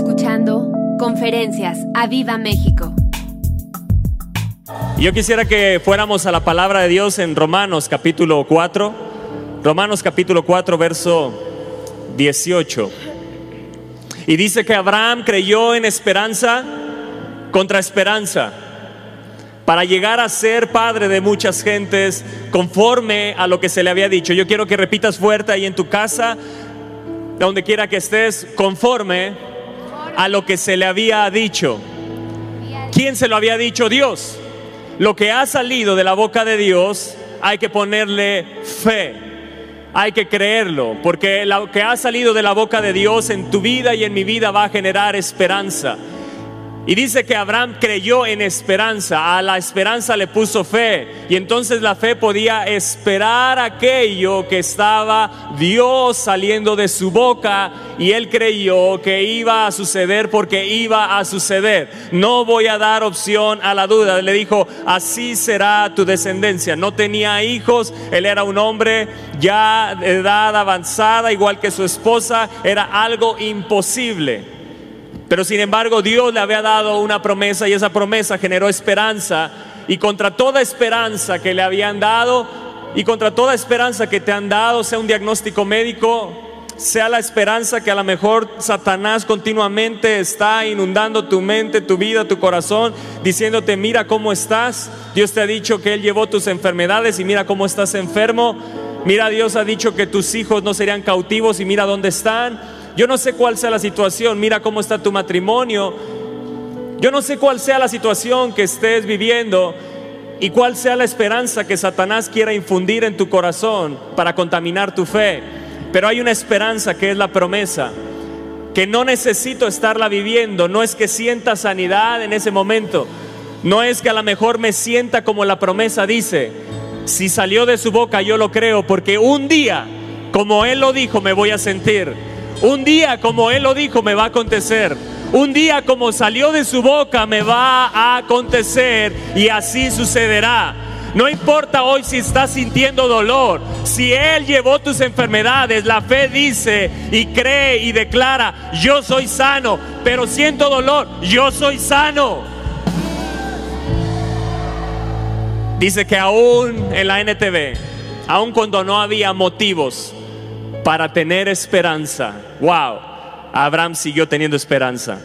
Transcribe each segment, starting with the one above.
escuchando Conferencias a Viva México. Yo quisiera que fuéramos a la palabra de Dios en Romanos capítulo 4. Romanos capítulo 4, verso 18. Y dice que Abraham creyó en esperanza contra esperanza para llegar a ser padre de muchas gentes conforme a lo que se le había dicho. Yo quiero que repitas fuerte ahí en tu casa, donde quiera que estés, conforme a lo que se le había dicho. ¿Quién se lo había dicho? Dios. Lo que ha salido de la boca de Dios hay que ponerle fe. Hay que creerlo, porque lo que ha salido de la boca de Dios en tu vida y en mi vida va a generar esperanza. Y dice que Abraham creyó en esperanza, a la esperanza le puso fe. Y entonces la fe podía esperar aquello que estaba Dios saliendo de su boca. Y él creyó que iba a suceder porque iba a suceder. No voy a dar opción a la duda. Le dijo, así será tu descendencia. No tenía hijos, él era un hombre ya de edad avanzada, igual que su esposa. Era algo imposible. Pero sin embargo Dios le había dado una promesa y esa promesa generó esperanza. Y contra toda esperanza que le habían dado y contra toda esperanza que te han dado, sea un diagnóstico médico, sea la esperanza que a lo mejor Satanás continuamente está inundando tu mente, tu vida, tu corazón, diciéndote, mira cómo estás. Dios te ha dicho que Él llevó tus enfermedades y mira cómo estás enfermo. Mira, Dios ha dicho que tus hijos no serían cautivos y mira dónde están. Yo no sé cuál sea la situación, mira cómo está tu matrimonio. Yo no sé cuál sea la situación que estés viviendo y cuál sea la esperanza que Satanás quiera infundir en tu corazón para contaminar tu fe. Pero hay una esperanza que es la promesa, que no necesito estarla viviendo, no es que sienta sanidad en ese momento, no es que a lo mejor me sienta como la promesa dice, si salió de su boca yo lo creo, porque un día, como Él lo dijo, me voy a sentir. Un día, como Él lo dijo, me va a acontecer. Un día, como salió de su boca, me va a acontecer y así sucederá. No importa hoy si estás sintiendo dolor, si Él llevó tus enfermedades, la fe dice y cree y declara, yo soy sano, pero siento dolor, yo soy sano. Dice que aún en la NTV, aún cuando no había motivos, para tener esperanza. Wow, Abraham siguió teniendo esperanza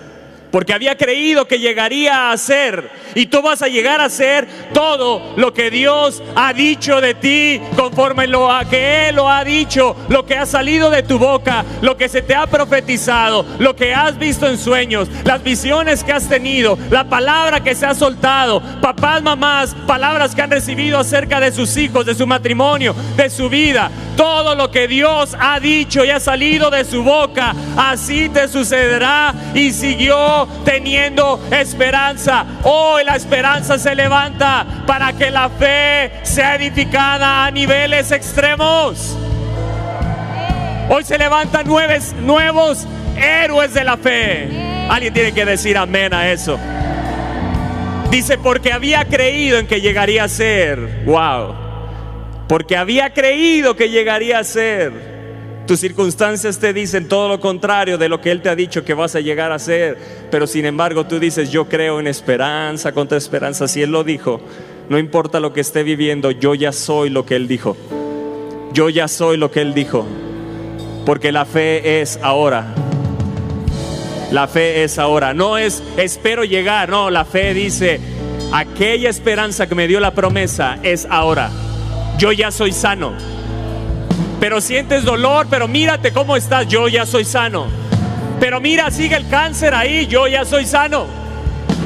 porque había creído que llegaría a ser. Y tú vas a llegar a ser todo lo que Dios ha dicho de ti, conforme lo que Él lo ha dicho, lo que ha salido de tu boca, lo que se te ha profetizado, lo que has visto en sueños, las visiones que has tenido, la palabra que se ha soltado, papás, mamás, palabras que han recibido acerca de sus hijos, de su matrimonio, de su vida. Todo lo que Dios ha dicho y ha salido de su boca, así te sucederá. Y siguió teniendo esperanza. Hoy la esperanza se levanta para que la fe sea edificada a niveles extremos. Hoy se levantan nuevos héroes de la fe. Alguien tiene que decir amén a eso. Dice, porque había creído en que llegaría a ser. Wow. Porque había creído que llegaría a ser. Tus circunstancias te dicen todo lo contrario de lo que Él te ha dicho que vas a llegar a ser. Pero sin embargo tú dices, yo creo en esperanza contra esperanza. Si Él lo dijo, no importa lo que esté viviendo, yo ya soy lo que Él dijo. Yo ya soy lo que Él dijo. Porque la fe es ahora. La fe es ahora. No es espero llegar. No, la fe dice, aquella esperanza que me dio la promesa es ahora. Yo ya soy sano pero sientes dolor, pero mírate cómo estás, yo ya soy sano. Pero mira, sigue el cáncer ahí, yo ya soy sano.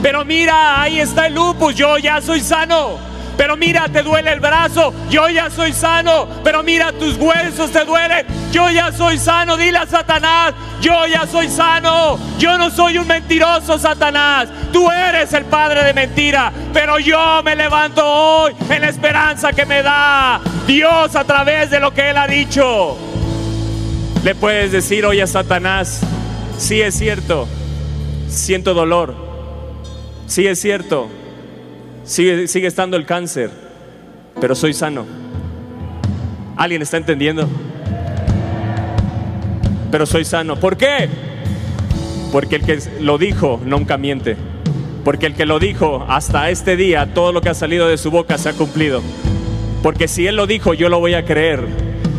Pero mira, ahí está el lupus, yo ya soy sano. Pero mira, te duele el brazo, yo ya soy sano. Pero mira, tus huesos te duelen, yo ya soy sano. Dile a Satanás, yo ya soy sano. Yo no soy un mentiroso, Satanás. Tú eres el padre de mentira. Pero yo me levanto hoy en la esperanza que me da Dios a través de lo que Él ha dicho. Le puedes decir hoy a Satanás, sí es cierto, siento dolor. Sí es cierto, Sigue, sigue estando el cáncer, pero soy sano. ¿Alguien está entendiendo? Pero soy sano. ¿Por qué? Porque el que lo dijo nunca miente. Porque el que lo dijo hasta este día, todo lo que ha salido de su boca se ha cumplido. Porque si Él lo dijo, yo lo voy a creer.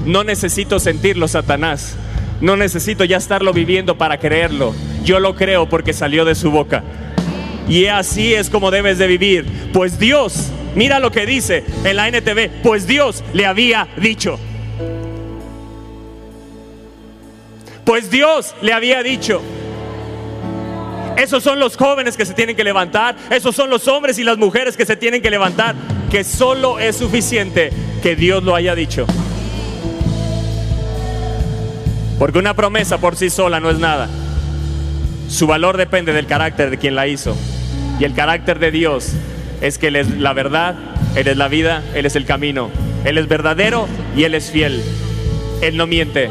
No necesito sentirlo, Satanás. No necesito ya estarlo viviendo para creerlo. Yo lo creo porque salió de su boca. Y así es como debes de vivir. Pues Dios, mira lo que dice en la NTV, pues Dios le había dicho. Pues Dios le había dicho. Esos son los jóvenes que se tienen que levantar. Esos son los hombres y las mujeres que se tienen que levantar. Que solo es suficiente que Dios lo haya dicho. Porque una promesa por sí sola no es nada. Su valor depende del carácter de quien la hizo. Y el carácter de Dios es que Él es la verdad, Él es la vida, Él es el camino. Él es verdadero y Él es fiel. Él no miente.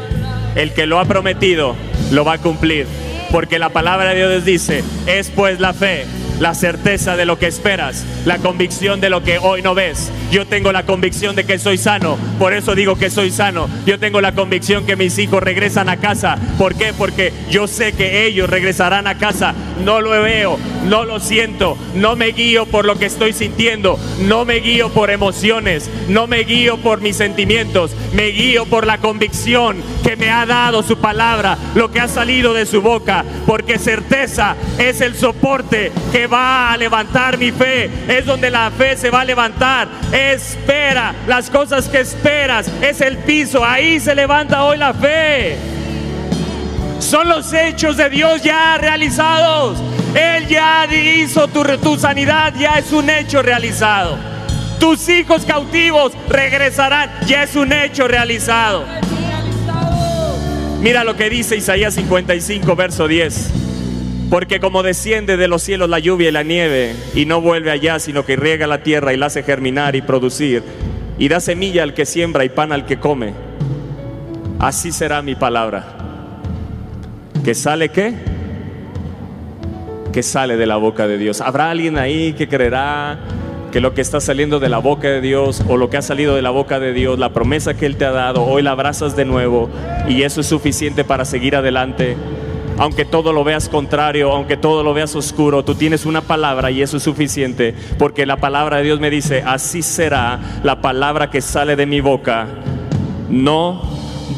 El que lo ha prometido lo va a cumplir. Porque la palabra de Dios dice, es pues la fe, la certeza de lo que esperas, la convicción de lo que hoy no ves. Yo tengo la convicción de que soy sano, por eso digo que soy sano. Yo tengo la convicción que mis hijos regresan a casa. ¿Por qué? Porque yo sé que ellos regresarán a casa. No lo veo, no lo siento, no me guío por lo que estoy sintiendo, no me guío por emociones, no me guío por mis sentimientos, me guío por la convicción que me ha dado su palabra, lo que ha salido de su boca, porque certeza es el soporte que va a levantar mi fe, es donde la fe se va a levantar espera, las cosas que esperas, es el piso, ahí se levanta hoy la fe. Son los hechos de Dios ya realizados. Él ya hizo tu, sanidad, ya es un hecho realizado. Tus hijos cautivos regresarán, ya es un hecho realizado. Mira lo que dice Isaías 55, verso 10. Porque como desciende de los cielos la lluvia y la nieve, y no vuelve allá, sino que riega la tierra y la hace germinar y producir, y da semilla al que siembra y pan al que come, así será mi palabra. ¿Que sale qué? Que sale de la boca de Dios. ¿Habrá alguien ahí que creerá que lo que está saliendo de la boca de Dios o lo que ha salido de la boca de Dios, la promesa que Él te ha dado, hoy la abrazas de nuevo y eso es suficiente para seguir adelante? Aunque todo lo veas contrario, aunque todo lo veas oscuro, tú tienes una palabra y eso es suficiente, porque la palabra de Dios me dice, así será la palabra que sale de mi boca, no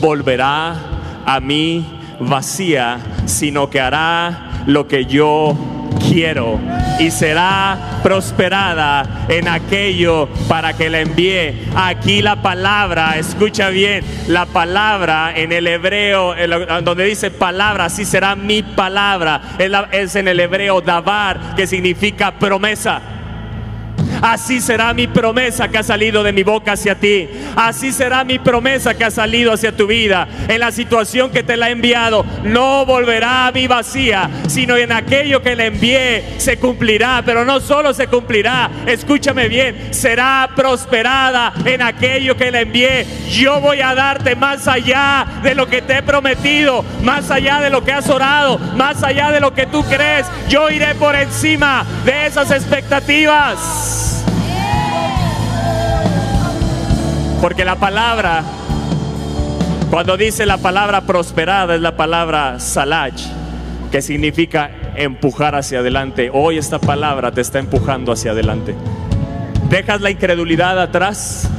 volverá a mí vacía, sino que hará lo que yo quiero y será prosperada en aquello para que la envíe. Aquí la palabra, escucha bien, la palabra en el hebreo, donde dice palabra, así será mi palabra, es en el hebreo dabar, que significa promesa. Así será mi promesa que ha salido de mi boca hacia ti. Así será mi promesa que ha salido hacia tu vida. En la situación que te la he enviado, no volverá a mi vacía, sino en aquello que le envié se cumplirá. Pero no solo se cumplirá, escúchame bien, será prosperada en aquello que le envié. Yo voy a darte más allá de lo que te he prometido, más allá de lo que has orado, más allá de lo que tú crees. Yo iré por encima de esas expectativas. Porque la palabra, cuando dice la palabra prosperada, es la palabra salach, que significa empujar hacia adelante. Hoy esta palabra te está empujando hacia adelante. Dejas la incredulidad atrás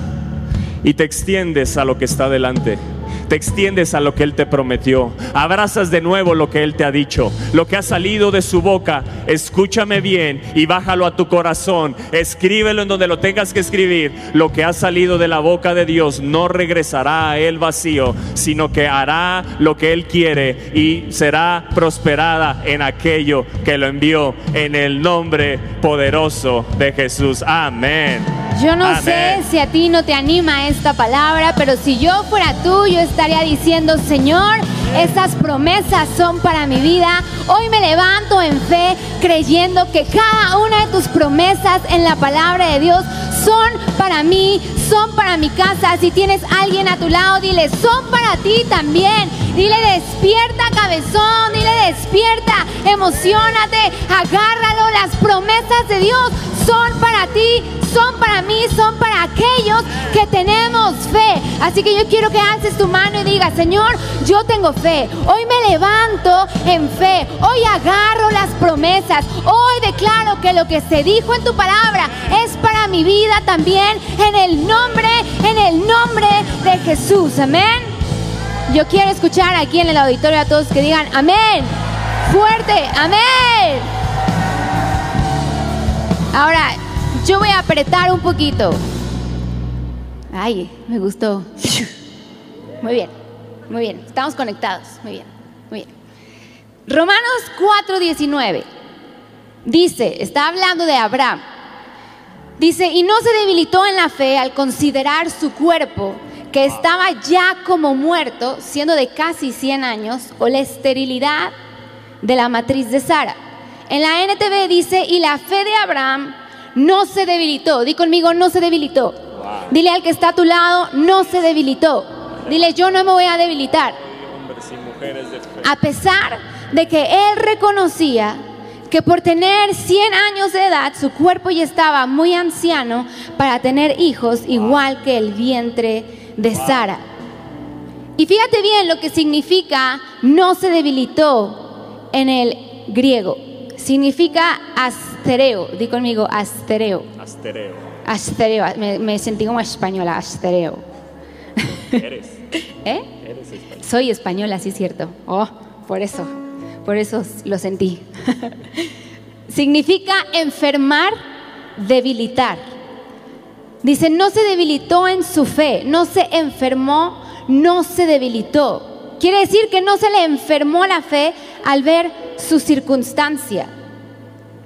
y te extiendes a lo que está adelante te extiendes a lo que Él te prometió, abrazas de nuevo lo que Él te ha dicho, lo que ha salido de su boca, escúchame bien y bájalo a tu corazón, escríbelo en donde lo tengas que escribir, lo que ha salido de la boca de Dios no regresará a Él vacío, sino que hará lo que Él quiere y será prosperada en aquello que lo envió en el nombre poderoso de Jesús. Amén. Yo no sé si a ti no te anima esta palabra, pero si yo fuera tú, yo estaría diciendo, Señor, esas promesas son para mi vida. Hoy me levanto en fe creyendo que cada una de tus promesas en la palabra de Dios son para mí, son para mi casa. Si tienes alguien a tu lado, dile, son para ti también. Dile, despierta cabezón, dile, despierta, emocionate, agárralo. Las promesas de Dios son para ti, son para mí, son para aquellos que tenemos fe. Así que yo quiero que alces tu mano y digas, Señor, yo tengo fe. Hoy me levanto en fe. Hoy agarro las promesas. Hoy declaro que lo que se dijo en tu palabra es para mi vida también en el nombre, en el nombre de Jesús. Amén. Yo quiero escuchar aquí en el auditorio a todos que digan amén. Fuerte, amén. Ahora, yo voy a apretar un poquito. Ay, me gustó. Muy bien, muy bien. Estamos conectados. Muy bien, muy bien. Romanos 4:19 dice, está hablando de Abraham. Dice, y no se debilitó en la fe al considerar su cuerpo, que estaba ya como muerto, siendo de casi 100 años, o la esterilidad de la matriz de Sara. En la NTV dice, y la fe de Abraham no se debilitó. Di conmigo, no se debilitó. Dile al que está a tu lado, no se debilitó. Dile, yo no me voy a debilitar. A pesar de que él reconocía que por tener 100 años de edad, su cuerpo ya estaba muy anciano para tener hijos, igual que el vientre de Sara. Y fíjate bien lo que significa no se debilitó en el griego. Significa astereo. Di conmigo, astereo. Astereo. Astereo. Me, me sentí como española, astereo. Eres. ¿Eh? Eres español. Soy española, sí es cierto. Oh, por eso, por eso lo sentí. Significa enfermar, debilitar. Dice, no se debilitó en su fe, no se enfermó, no se debilitó. Quiere decir que no se le enfermó la fe al ver su circunstancia.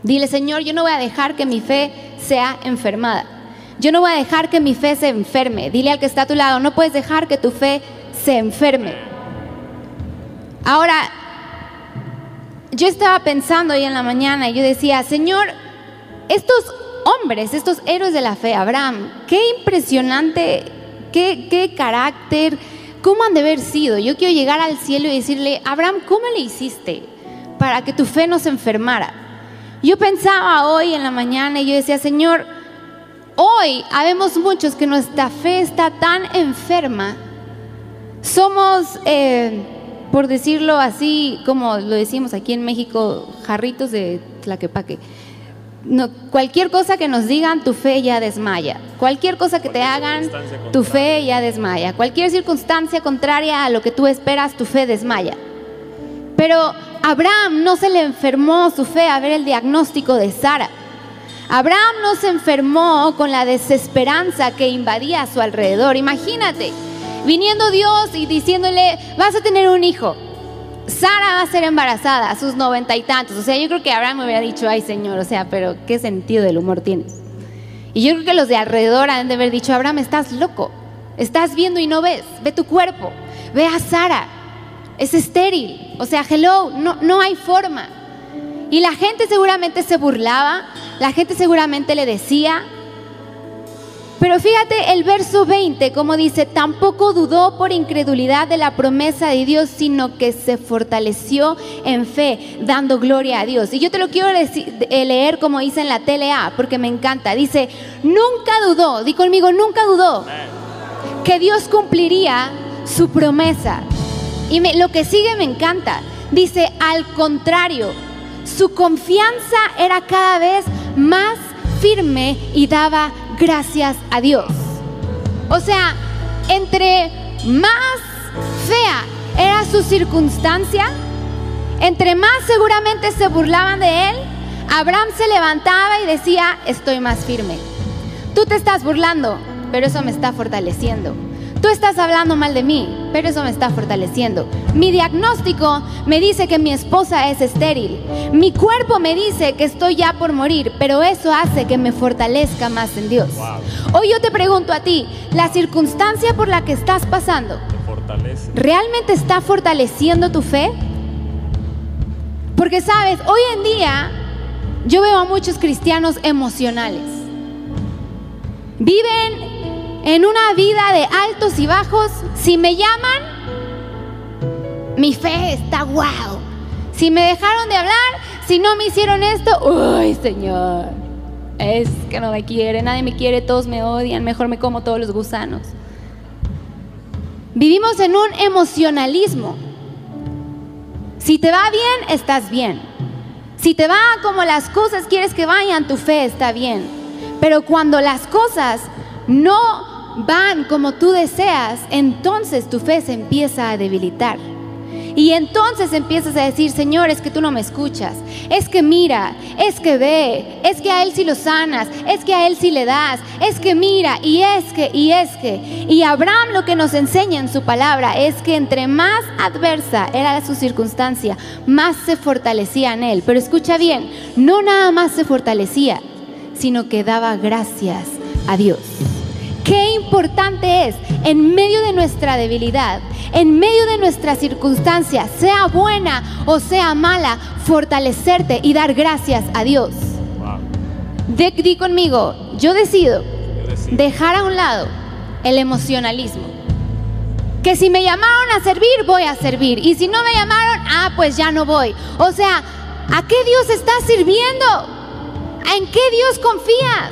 Dile, Señor, yo no voy a dejar que mi fe sea enfermada. Yo no voy a dejar que mi fe se enferme. Dile al que está a tu lado, no puedes dejar que tu fe se enferme. Ahora, yo estaba pensando hoy en la mañana y yo decía, Señor, estos hombres, estos héroes de la fe, Abraham, qué impresionante, qué, qué carácter, cómo han de haber sido. Yo quiero llegar al cielo y decirle, Abraham, ¿cómo le hiciste para que tu fe no se enfermara? Yo pensaba hoy en la mañana y yo decía, Señor, hoy habemos muchos que nuestra fe está tan enferma. Somos, eh, por decirlo así, como lo decimos aquí en México, jarritos de tlaquepaque. No, cualquier cosa que nos digan, tu fe ya desmaya. Cualquier cosa que te hagan, tu fe ya desmaya. Cualquier circunstancia contraria a lo que tú esperas, tu fe desmaya. Pero Abraham no se le enfermó su fe a ver el diagnóstico de Sara. Abraham no se enfermó con la desesperanza que invadía a su alrededor. Imagínate, viniendo Dios y diciéndole, vas a tener un hijo. Sara va a ser embarazada a sus noventa y tantos. O sea, yo creo que Abraham me hubiera dicho, ay Señor, o sea, pero ¿qué sentido del humor tienes? Y yo creo que los de alrededor han de haber dicho, Abraham, estás loco. Estás viendo y no ves. Ve tu cuerpo. Ve a Sara. Es estéril. O sea, hello, no, no hay forma. Y la gente seguramente se burlaba. La gente seguramente le decía. Pero fíjate el verso 20, como dice, tampoco dudó por incredulidad de la promesa de Dios, sino que se fortaleció en fe, dando gloria a Dios. Y yo te lo quiero eh, leer como dice en la TLA, porque me encanta. Dice, nunca dudó, di conmigo, nunca dudó que Dios cumpliría su promesa. Y lo que sigue me encanta. Dice, al contrario, su confianza era cada vez más firme y daba gracias a Dios. O sea, entre más fea era su circunstancia, entre más seguramente se burlaban de él, Abraham se levantaba y decía, estoy más firme. Tú te estás burlando, pero eso me está fortaleciendo. Tú estás hablando mal de mí, pero eso me está fortaleciendo. Mi diagnóstico me dice que mi esposa es estéril. Mi cuerpo me dice que estoy ya por morir, pero eso hace que me fortalezca más en Dios. Hoy yo te pregunto a ti, la circunstancia por la que estás pasando. ¿realmente está fortaleciendo tu fe? Porque sabes, hoy en día yo veo a muchos cristianos emocionales. Viven en una vida de altos y bajos. Si me llaman, mi fe está wow. Si me dejaron de hablar, si no me hicieron esto, uy, Señor. Es que no me quiere, nadie me quiere, todos me odian, mejor me como todos los gusanos. Vivimos en un emocionalismo. Si te va bien, estás bien. Si te va como las cosas quieres que vayan, tu fe está bien. Pero cuando las cosas no van como tú deseas, entonces tu fe se empieza a debilitar. Y entonces empiezas a decir, Señor, es que tú no me escuchas. Es que mira, es que ve, es que a Él sí lo sanas, es que a Él sí le das, es que mira, y es que, y es que. Y Abraham lo que nos enseña en su palabra es que entre más adversa era su circunstancia, más se fortalecía en Él. Pero escucha bien, no nada más se fortalecía, sino que daba gracias a Dios. Qué importante es en medio de nuestra debilidad, en medio de nuestra circunstancia, sea buena o sea mala, fortalecerte y dar gracias a Dios. De- di conmigo, yo decido dejar a un lado el emocionalismo. Que si me llamaron a servir, voy a servir. Y si no me llamaron, ah, pues ya no voy. O sea, ¿a qué Dios estás sirviendo? ¿En qué Dios confías?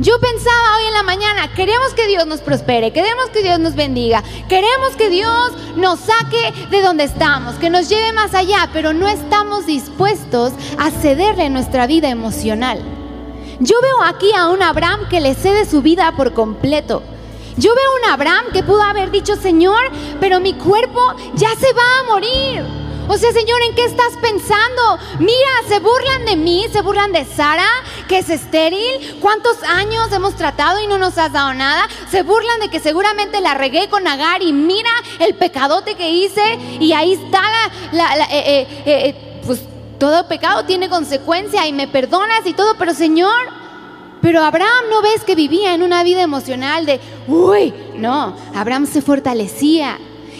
Yo pensaba hoy en la mañana, queremos que Dios nos prospere, queremos que Dios nos bendiga, queremos que Dios nos saque de donde estamos, que nos lleve más allá, pero no estamos dispuestos a cederle nuestra vida emocional. Yo veo aquí a un Abraham que le cede su vida por completo. Yo veo a un Abraham que pudo haber dicho, Señor, pero mi cuerpo ya se va a morir. O sea, Señor, ¿en qué estás pensando? Mira, se burlan de mí, se burlan de Sara, que es estéril. ¿Cuántos años hemos tratado y no nos has dado nada? Se burlan de que seguramente la regué con Agar y mira el pecadote que hice y ahí está la, eh, eh, eh, pues todo pecado tiene consecuencia y me perdonas y todo, pero Señor, pero Abraham no ves que vivía en una vida emocional de, uy, no, Abraham se fortalecía.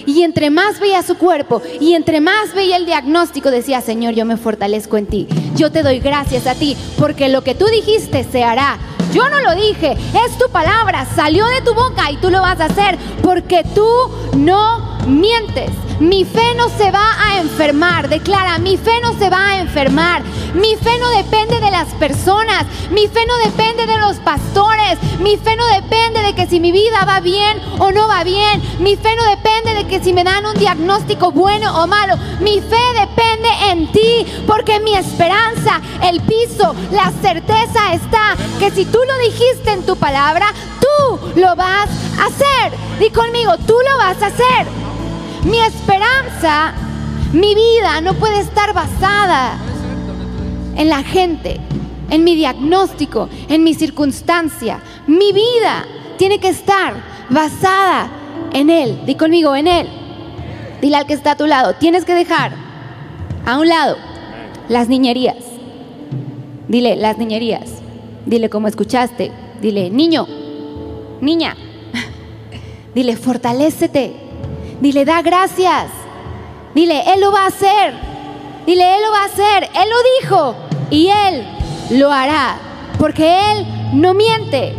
Y entre más veía su cuerpo y entre más veía el diagnóstico, decía, Señor, yo me fortalezco en ti. Yo te doy gracias a ti, porque lo que tú dijiste se hará. Yo no lo dije, es tu palabra, salió de tu boca y tú lo vas a hacer, porque tú no mientes. Mi fe no se va a enfermar, declara, mi fe no se va a enfermar. Mi fe no depende de las personas, mi fe no depende de los pastores, mi fe no depende de que si mi vida va bien o no va bien, mi fe no depende de que si me dan un diagnóstico bueno o malo, mi fe depende en ti, porque mi esperanza, el piso, la certeza está que si tú lo dijiste en tu palabra, tú lo vas a hacer. Di conmigo, tú lo vas a hacer. Mi esperanza, mi vida no puede estar basada en la gente, en mi diagnóstico, en mi circunstancia. Mi vida tiene que estar basada en Él. Di conmigo, en Él. Dile al que está a tu lado, tienes que dejar a un lado las niñerías. Dile, las niñerías. Dile como escuchaste. Dile, niño, niña. Dile, fortalécete. Dile, da gracias. Dile, Él lo va a hacer. Dile, Él lo va a hacer. Él lo dijo y Él lo hará. Porque Él no miente.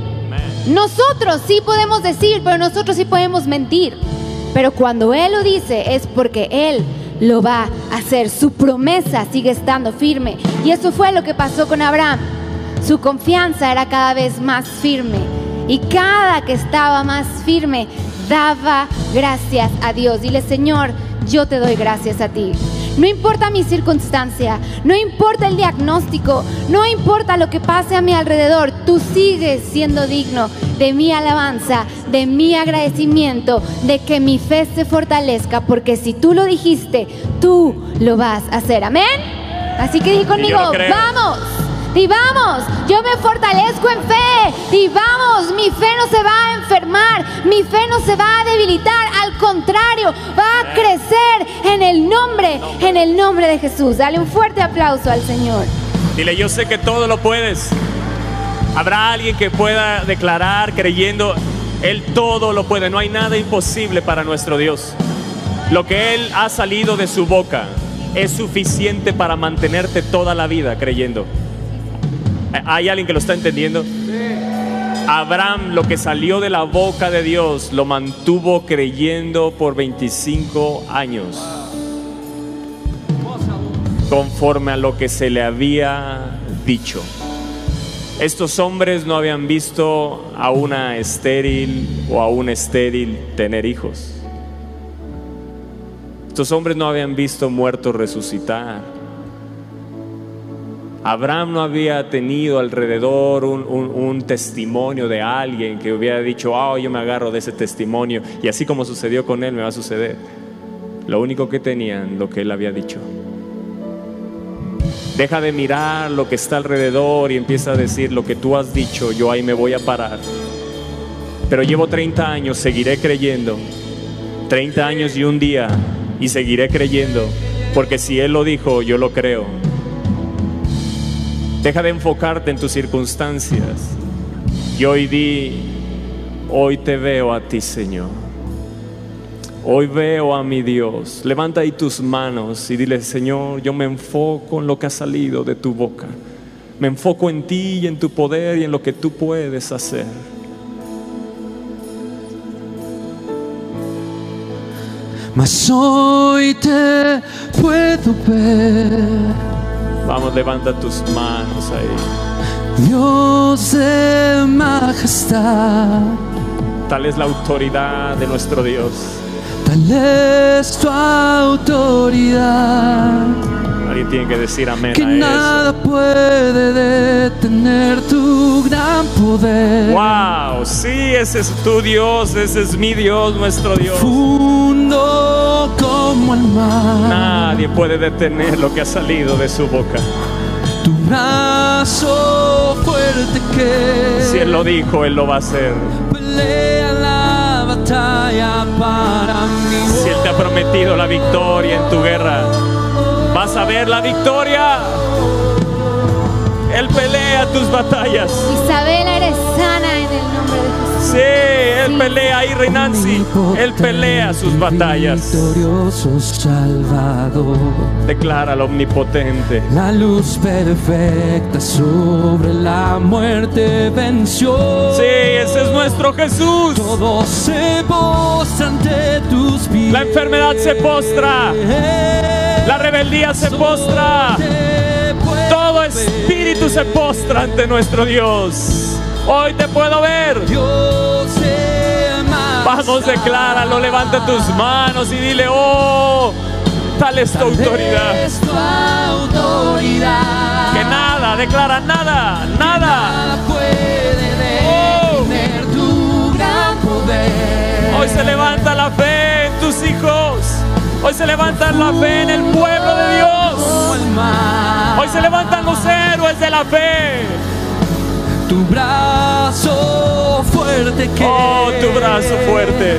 Nosotros sí podemos decir, pero nosotros sí podemos mentir. Pero cuando Él lo dice es porque Él lo va a hacer. Su promesa sigue estando firme. Y eso fue lo que pasó con Abraham. Su confianza era cada vez más firme. Y cada que estaba más firme, daba gracias a Dios. Dile, Señor, yo te doy gracias a ti. No importa mi circunstancia, no importa el diagnóstico, no importa lo que pase a mi alrededor, tú sigues siendo digno de mi alabanza, de mi agradecimiento, de que mi fe se fortalezca, porque si tú lo dijiste, tú lo vas a hacer. Amén. Así que di conmigo, vamos. Y vamos, yo me fortalezco en fe. Y vamos, mi fe no se va a enfermar, mi fe no se va a debilitar, al contrario, va a crecer en el nombre, en el nombre de Jesús. Dale un fuerte aplauso al Señor. Dile, yo sé que todo lo puedes. Habrá alguien que pueda declarar creyendo, Él todo lo puede. No hay nada imposible para nuestro Dios. Lo que Él ha salido de su boca es suficiente para mantenerte toda la vida creyendo. ¿Hay alguien que lo está entendiendo? Abraham, lo que salió de la boca de Dios, lo mantuvo creyendo por 25 años. Conforme a lo que se le había dicho. Estos hombres no habían visto a una estéril o a un estéril tener hijos. Estos hombres no habían visto muertos resucitar. Abraham no había tenido alrededor un, testimonio de alguien que hubiera dicho, ah, yo me agarro de ese testimonio y así como sucedió con él me va a suceder. Lo único que tenían, lo que él había dicho. Deja de mirar lo que está alrededor y empieza a decir lo que tú has dicho, yo ahí me voy a parar. Pero llevo 30 años, seguiré creyendo. 30 años y un día y seguiré creyendo, porque si Él lo dijo, yo lo creo. Deja de enfocarte en tus circunstancias. Y hoy di, hoy te veo a ti, Señor. Hoy veo a mi Dios. Levanta ahí tus manos y dile, Señor, yo me enfoco en lo que ha salido de tu boca. Me enfoco en ti y en tu poder y en lo que tú puedes hacer. Mas hoy te puedo ver, Vamos, levanta tus manos ahí. Dios de majestad. Tal es la autoridad de nuestro Dios. Tal es tu autoridad Alguien tiene que decir amén que a eso. nada puede detener tu gran poder. Wow, sí, ese es tu Dios, ese es mi Dios, nuestro Dios. Profundo como el mar. Nadie puede detener lo que ha salido de su boca. Tu brazo fuerte que Si Él lo dijo, Él lo va a hacer. pelea la batalla para mí. Si Él te ha prometido la victoria en tu guerra, vas a ver la victoria. Él pelea tus batallas. Isabela, eres sana Sí, Él pelea ahí, Renancy. Él pelea sus batallas. Salvador. Declara al omnipotente. La luz perfecta sobre la muerte venció. Sí, ese es nuestro Jesús. Todo se postra ante tus pies. La enfermedad se postra. La rebeldía se postra. Todo espíritu se postra ante nuestro Dios. Hoy te puedo ver. Dios Vamos, decláralo, levanta tus manos y dile, oh, tal es tu autoridad. Es tu autoridad. Que nada, declara nada, nada. Nada puede Oh. detener tu gran poder. Hoy se levanta la fe en tus hijos. Hoy se levanta la fe en el pueblo de Dios. Hoy se levantan los héroes de la fe. Tu brazo fuerte que Oh, tu brazo fuerte.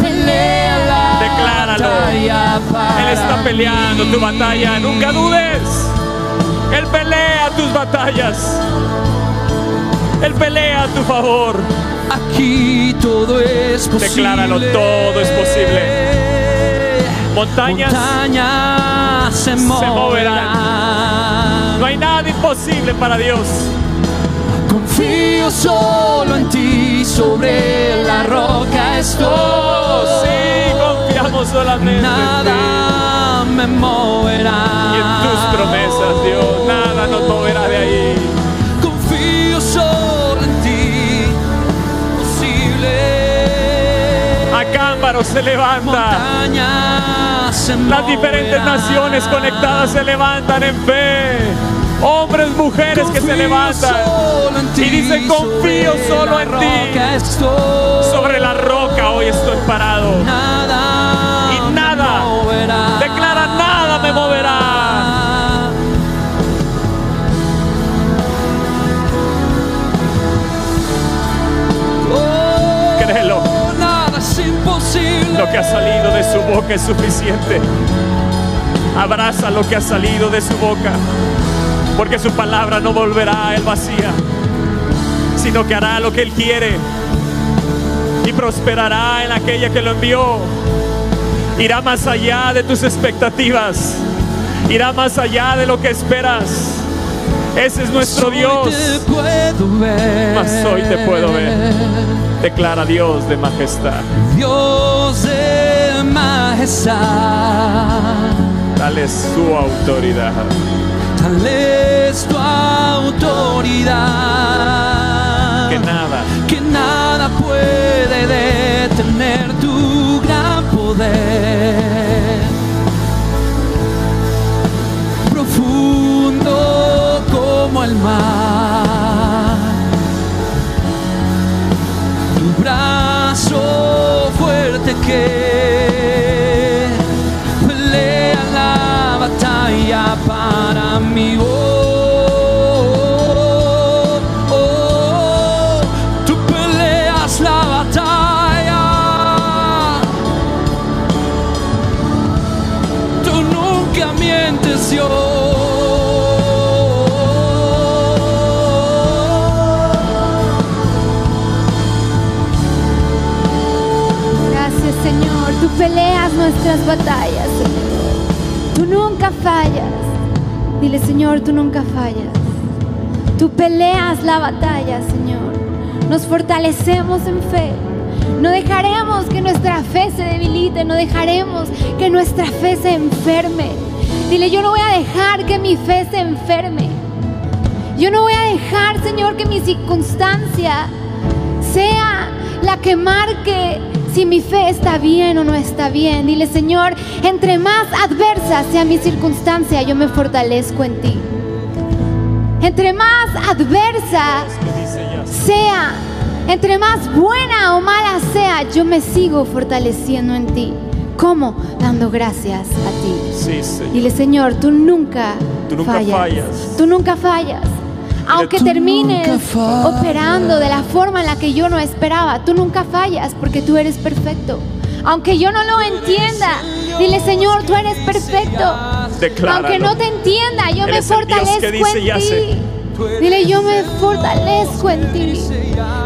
pelea la Decláralo. batalla para Él está peleando tu batalla. Nunca dudes. Él pelea tus batallas. Él pelea a tu favor. Aquí todo es posible. Decláralo, todo es posible. Montañas Montañas se, moverán. moverán. No hay nada imposible para Dios. Confío solo en ti, sobre la roca estoy. Sí, confiamos solamente en ti. Nada me moverá. Y en tus promesas, Dios, nada nos moverá de ahí. Confío solo en ti, posible. Acámbaro se levanta. Montañas se Las diferentes naciones conectadas se levantan en fe. Hombres, mujeres que se levantan ti, y dicen confío solo en ti. Sobre la roca hoy estoy parado. Nada Y nada, me moverá. declara nada me moverá. Oh, Créelo. Nada es imposible. Lo que ha salido de su boca es suficiente. Abraza lo que ha salido de su boca. Porque su palabra no volverá a él vacía, sino que hará lo que él quiere y prosperará en aquella que lo envió. Irá más allá de tus expectativas. Irá más allá de lo que esperas. Ese es nuestro Dios. Mas hoy te puedo ver. Declara Dios de majestad. Dios de majestad. Tal es su autoridad. tal es tu autoridad. Que nada, que nada puede detener tu gran poder. Profundo como el mar. Tu brazo fuerte que pelea la batalla para mí. Oh, peleas nuestras batallas, Señor. Tú nunca fallas. Dile Señor, tú nunca fallas. Tú peleas la batalla, Señor. Nos fortalecemos en fe. No dejaremos que nuestra fe se debilite, no dejaremos que nuestra fe se enferme. Dile, yo no voy a dejar que mi fe se enferme. Yo no voy a dejar, Señor, que mi circunstancia sea la que marque si mi fe está bien o no está bien. Dile, Señor, entre más adversa sea mi circunstancia, yo me fortalezco en ti. Entre más adversa sea, entre más buena o mala sea, yo me sigo fortaleciendo en ti. ¿Cómo? Dando gracias a ti. Sí, Señor. Dile, Señor, tú nunca, Tú nunca fallas. fallas. Tú nunca fallas. Aunque termines operando de la forma en la que yo no esperaba, tú nunca fallas porque tú eres perfecto. Aunque yo no lo entienda, dile, Señor, tú eres perfecto. Decláralo. Aunque no te entienda, yo Eres me fortalezco en ti. Dile, yo me fortalezco en ti.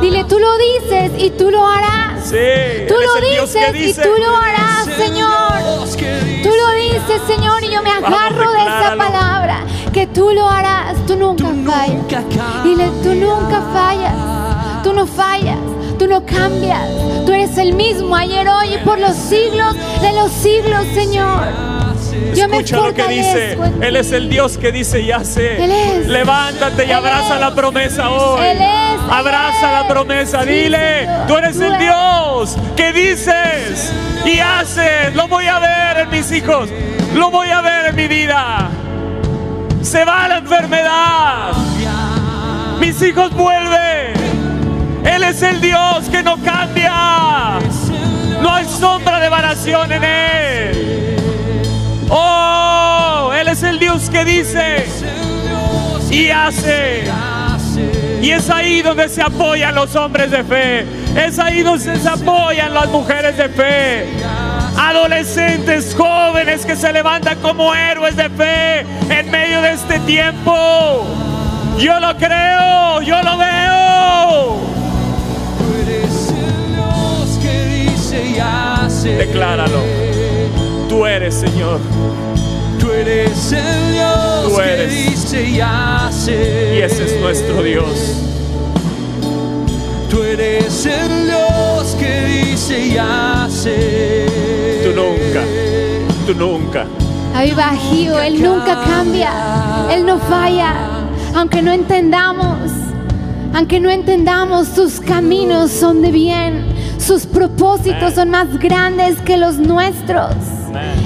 Dile, tú lo dices y tú lo harás. Sí, Tú lo dices y tú lo harás, Señor. Tú lo dices, Señor, y yo me agarro tú lo harás, tú nunca Tú fallas. nunca Dile, tú nunca fallas. Tú no fallas. Tú no cambias. Tú eres el mismo ayer, hoy y por los siglos de los siglos, Señor. Yo me Escucha lo que dice. Él es el Dios que dice y hace. Él es. Levántate y Él abraza es. la promesa hoy. Él es, Él Abraza la es. promesa. Dile, tú eres Tú el. Dios que dices y haces. Lo voy a ver en mis hijos. Lo voy a ver en mi vida. Se va la enfermedad. Mis hijos vuelven. Él es el Dios que no cambia. No hay sombra de variación en Él. Oh, Él es el Dios que dice y hace. Y es ahí donde se apoyan los hombres de fe. Es ahí donde se apoyan las mujeres de fe. Adolescentes, jóvenes que se levantan como héroes de fe en medio de este tiempo. Yo lo creo, yo lo veo. Tú eres el Dios que dice y hace. Decláralo. Tú eres, Señor. Tú eres el Dios Tú que dice y hace. Y ese es nuestro Dios. Tú eres el Dios que dice y hace. Tú nunca, tú nunca. Aviva Bajío, Él nunca cambia, Él no falla, aunque no entendamos, aunque no entendamos, sus caminos son de bien, sus propósitos son más grandes que los nuestros.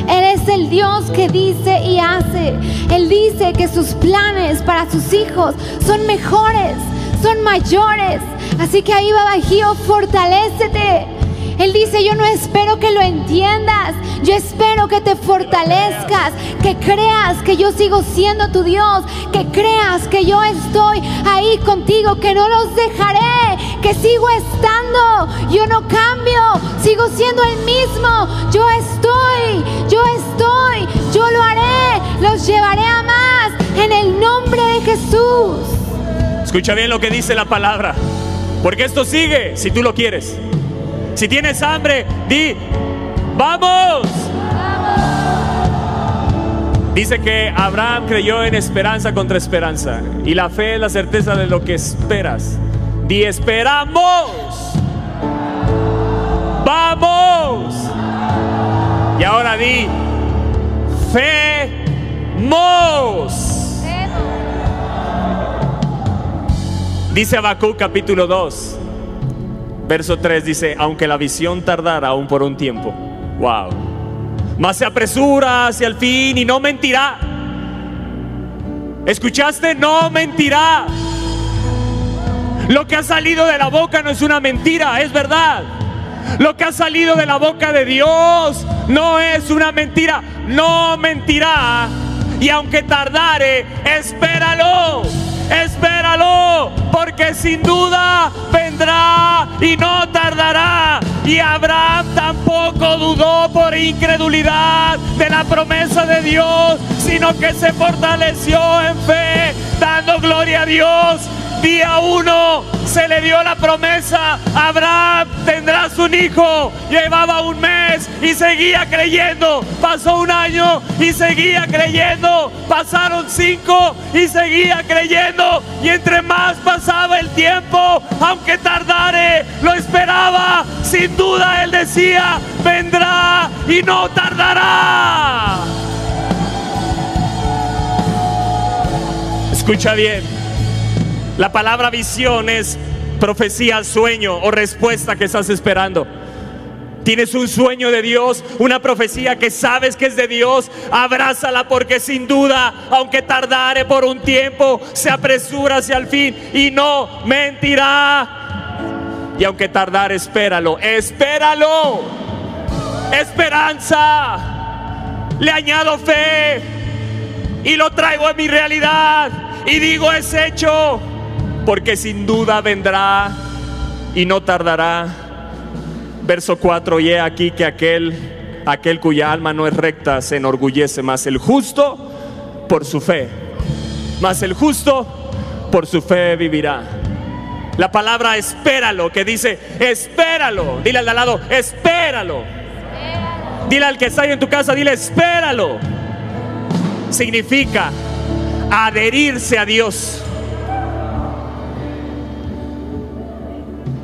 Él es el Dios que dice y hace. Él dice que sus planes para sus hijos son mejores, son mayores. Así que ahí va Bajío, fortalécete. Él dice, yo no espero que lo entiendas, yo espero que te fortalezcas, que creas que yo sigo siendo tu Dios, que creas que yo estoy ahí contigo, que no los dejaré, que sigo estando, yo no cambio, sigo siendo el mismo, yo estoy, yo estoy, yo lo haré, los llevaré a más en el nombre de Jesús. Escucha bien lo que dice la palabra. Porque esto sigue si tú lo quieres. Si tienes hambre, di, vamos. Dice que Abraham creyó en esperanza contra esperanza. Y la fe es la certeza de lo que esperas. Di, esperamos. Vamos. Y ahora di, fe Dice Habacuc capítulo 2 verso 3, dice, aunque la visión tardara aún por un tiempo. Wow. Mas se apresura hacia el fin y no mentirá. ¿Escuchaste? No mentirá. Lo que ha salido de la boca no es una mentira, es verdad. Lo que ha salido de la boca de Dios no es una mentira, no mentirá. Y aunque tardare, espéralo, espéralo, porque sin duda vendrá y no tardará. Y Abraham tampoco dudó por incredulidad de la promesa de Dios, sino que se fortaleció en fe, dando gloria a Dios Día uno se le dio la promesa, Abraham tendrás un hijo. Llevaba un mes y seguía creyendo. Pasó un año y seguía creyendo. Pasaron cinco y seguía creyendo. Y entre más pasaba el tiempo, aunque tardare, lo esperaba. Sin duda él decía, vendrá y no tardará. Escucha bien. La palabra visión es profecía, sueño o respuesta que estás esperando. Tienes un sueño de Dios, una profecía que sabes que es de Dios, abrázala porque sin duda, aunque tardare por un tiempo, se apresura hacia el fin y no mentirá. Y aunque tardare, espéralo, espéralo. Esperanza. Le añado fe y lo traigo a mi realidad y digo es hecho porque sin duda vendrá y no tardará. Verso 4, y he aquí que aquel, aquel cuya alma no es recta se enorgullece más el justo por su fe, más el justo por su fe vivirá. La palabra espéralo, que dice, espéralo. Dile al de al lado, espéralo. Dile al que está ahí en tu casa, dile, espéralo. Significa adherirse a Dios.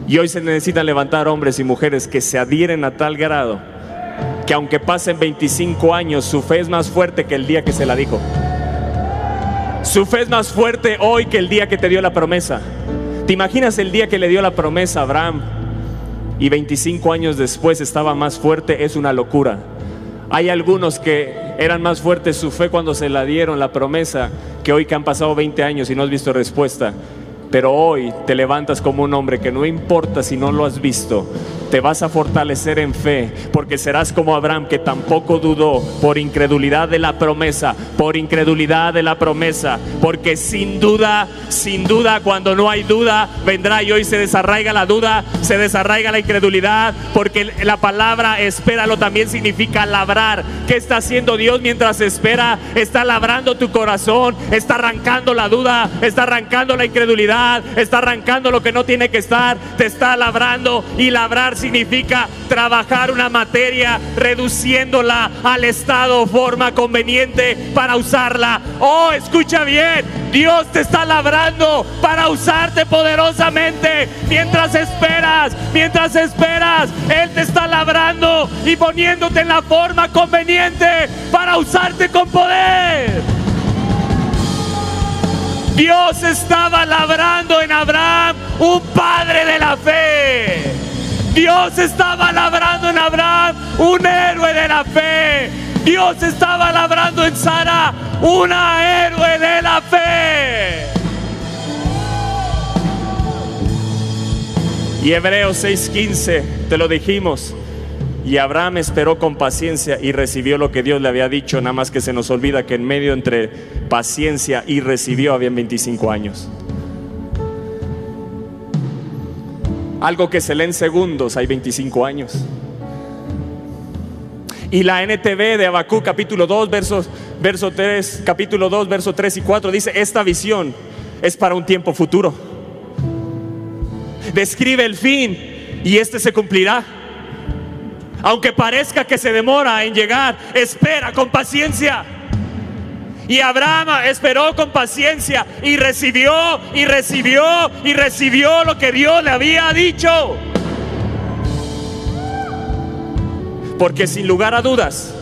Y hoy se necesitan levantar hombres y mujeres que se adhieren a tal grado que aunque pasen 25 años, su fe es más fuerte que el día que se la dijo. Su fe es más fuerte hoy que el día que te dio la promesa. ¿Te imaginas el día que le dio la promesa a Abraham y 25 años después estaba más fuerte? Es una locura. Hay algunos que eran más fuertes su fe cuando se la dieron la promesa que hoy que han pasado 20 años y no has visto respuesta. Pero hoy te levantas como un hombre que no importa si no lo has visto, te vas a fortalecer en fe, porque serás como Abraham que tampoco dudó por incredulidad de la promesa, por incredulidad de la promesa, porque sin duda, sin duda, cuando no hay duda, vendrá y hoy se desarraiga la duda, se desarraiga la incredulidad, porque la palabra espéralo también significa labrar. ¿Qué está haciendo Dios mientras espera? Está labrando tu corazón, está arrancando la duda, está arrancando la incredulidad, está arrancando lo que no tiene que estar, te está labrando y labrar significa trabajar una materia reduciéndola al estado forma conveniente para usarla. Oh, escucha bien, Dios te está labrando para usarte poderosamente mientras esperas, mientras esperas, Él te está labrando y poniéndote en la forma conveniente para usarte con poder. Dios estaba labrando en Abraham un padre de la fe. Dios estaba labrando en Abraham un héroe de la fe. Dios estaba labrando en Sara una héroe de la fe. Y Hebreos 6:15, te lo dijimos. Y Abraham esperó con paciencia y recibió lo que Dios le había dicho, nada más que se nos olvida que en medio entre paciencia y recibió habían 25 años. Algo que se lee en segundos, hay 25 años. Y la NTV de Abacú capítulo 2, versos, verso 3, capítulo 2, verso 3 y 4 dice, esta visión es para un tiempo futuro. Describe el fin y este se cumplirá. Aunque parezca que se demora en llegar, espera con paciencia. Y Abraham esperó con paciencia y recibió y recibió y recibió lo que Dios le había dicho. Porque sin lugar a dudas,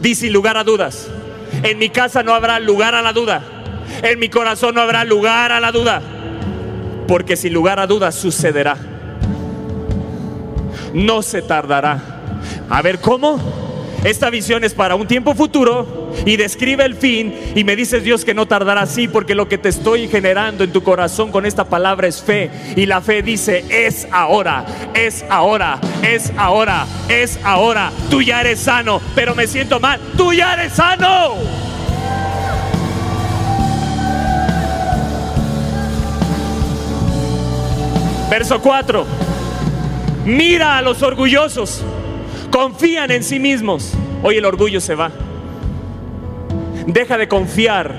di sin lugar a dudas, en mi casa no habrá lugar a la duda, en mi corazón no habrá lugar a la duda. porque sin lugar a dudas sucederá. No se tardará. A ver, ¿cómo? Esta visión es para un tiempo futuro y describe el fin y me dices Dios que no tardará así porque lo que te estoy generando en tu corazón con esta palabra es fe y la fe dice es ahora, es ahora, es ahora, es ahora. Tú ya eres sano, pero me siento mal. Tú ya eres sano. Verso 4. Mira a los orgullosos. Confían en sí mismos. Hoy el orgullo se va. Deja de confiar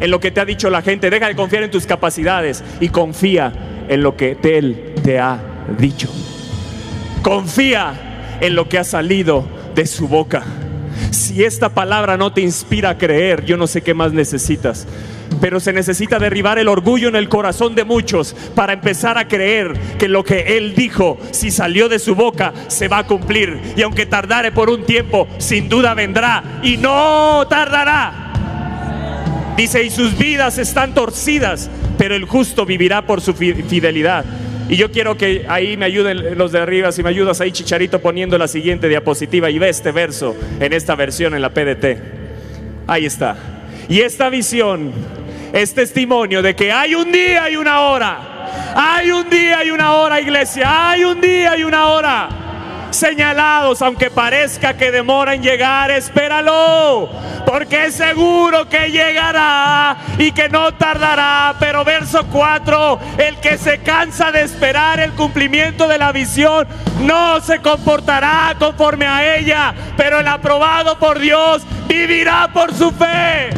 en lo que te ha dicho la gente. Deja de confiar en tus capacidades y confía en lo que Él te ha dicho. Confía en lo que ha salido de su boca. Si esta palabra no te inspira a creer, yo no sé qué más necesitas. Pero se necesita derribar el orgullo en el corazón de muchos para empezar a creer que lo que Él dijo, si salió de su boca, se va a cumplir. Y aunque tardare por un tiempo, sin duda vendrá y no tardará. Dice, y sus vidas están torcidas, pero el justo vivirá por su fi- fidelidad. Y yo quiero que ahí me ayuden los de arriba, si me ayudas ahí, Chicharito, poniendo la siguiente diapositiva y ve este verso en esta versión en la PDT. Ahí está. Y esta visión es testimonio de que hay un día y una hora. Hay un día y una hora, iglesia. Hay un día y una hora. Señalados, aunque parezca que demora en llegar, espéralo. Porque es seguro que llegará y que no tardará. Pero verso 4, el que se cansa de esperar el cumplimiento de la visión, no se comportará conforme a ella. Pero el aprobado por Dios vivirá por su fe.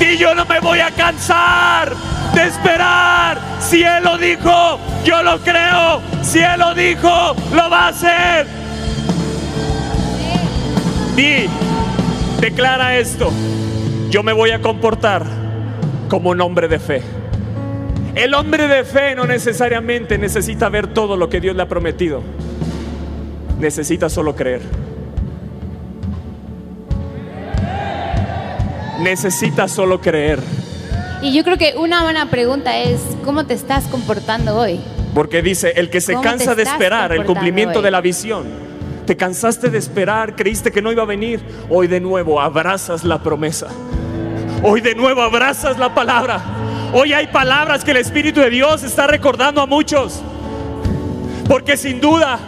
Y yo no me voy a cansar de esperar. Si Él lo dijo, yo lo creo. Si Él lo dijo, lo va a hacer. Di, declara esto. Yo me voy a comportar como un hombre de fe. El hombre de fe no necesariamente necesita ver todo lo que Dios le ha prometido. Necesita solo creer. Necesita solo creer. Y yo creo que una buena pregunta es, ¿cómo te estás comportando hoy? Porque dice, el que se ¿Cómo te cansa de esperar el cumplimiento hoy? de la visión. Te cansaste de esperar, creíste que no iba a venir. Hoy de nuevo abrazas la promesa. Hoy de nuevo abrazas la palabra. Hoy hay palabras que el Espíritu de Dios está recordando a muchos. Porque sin duda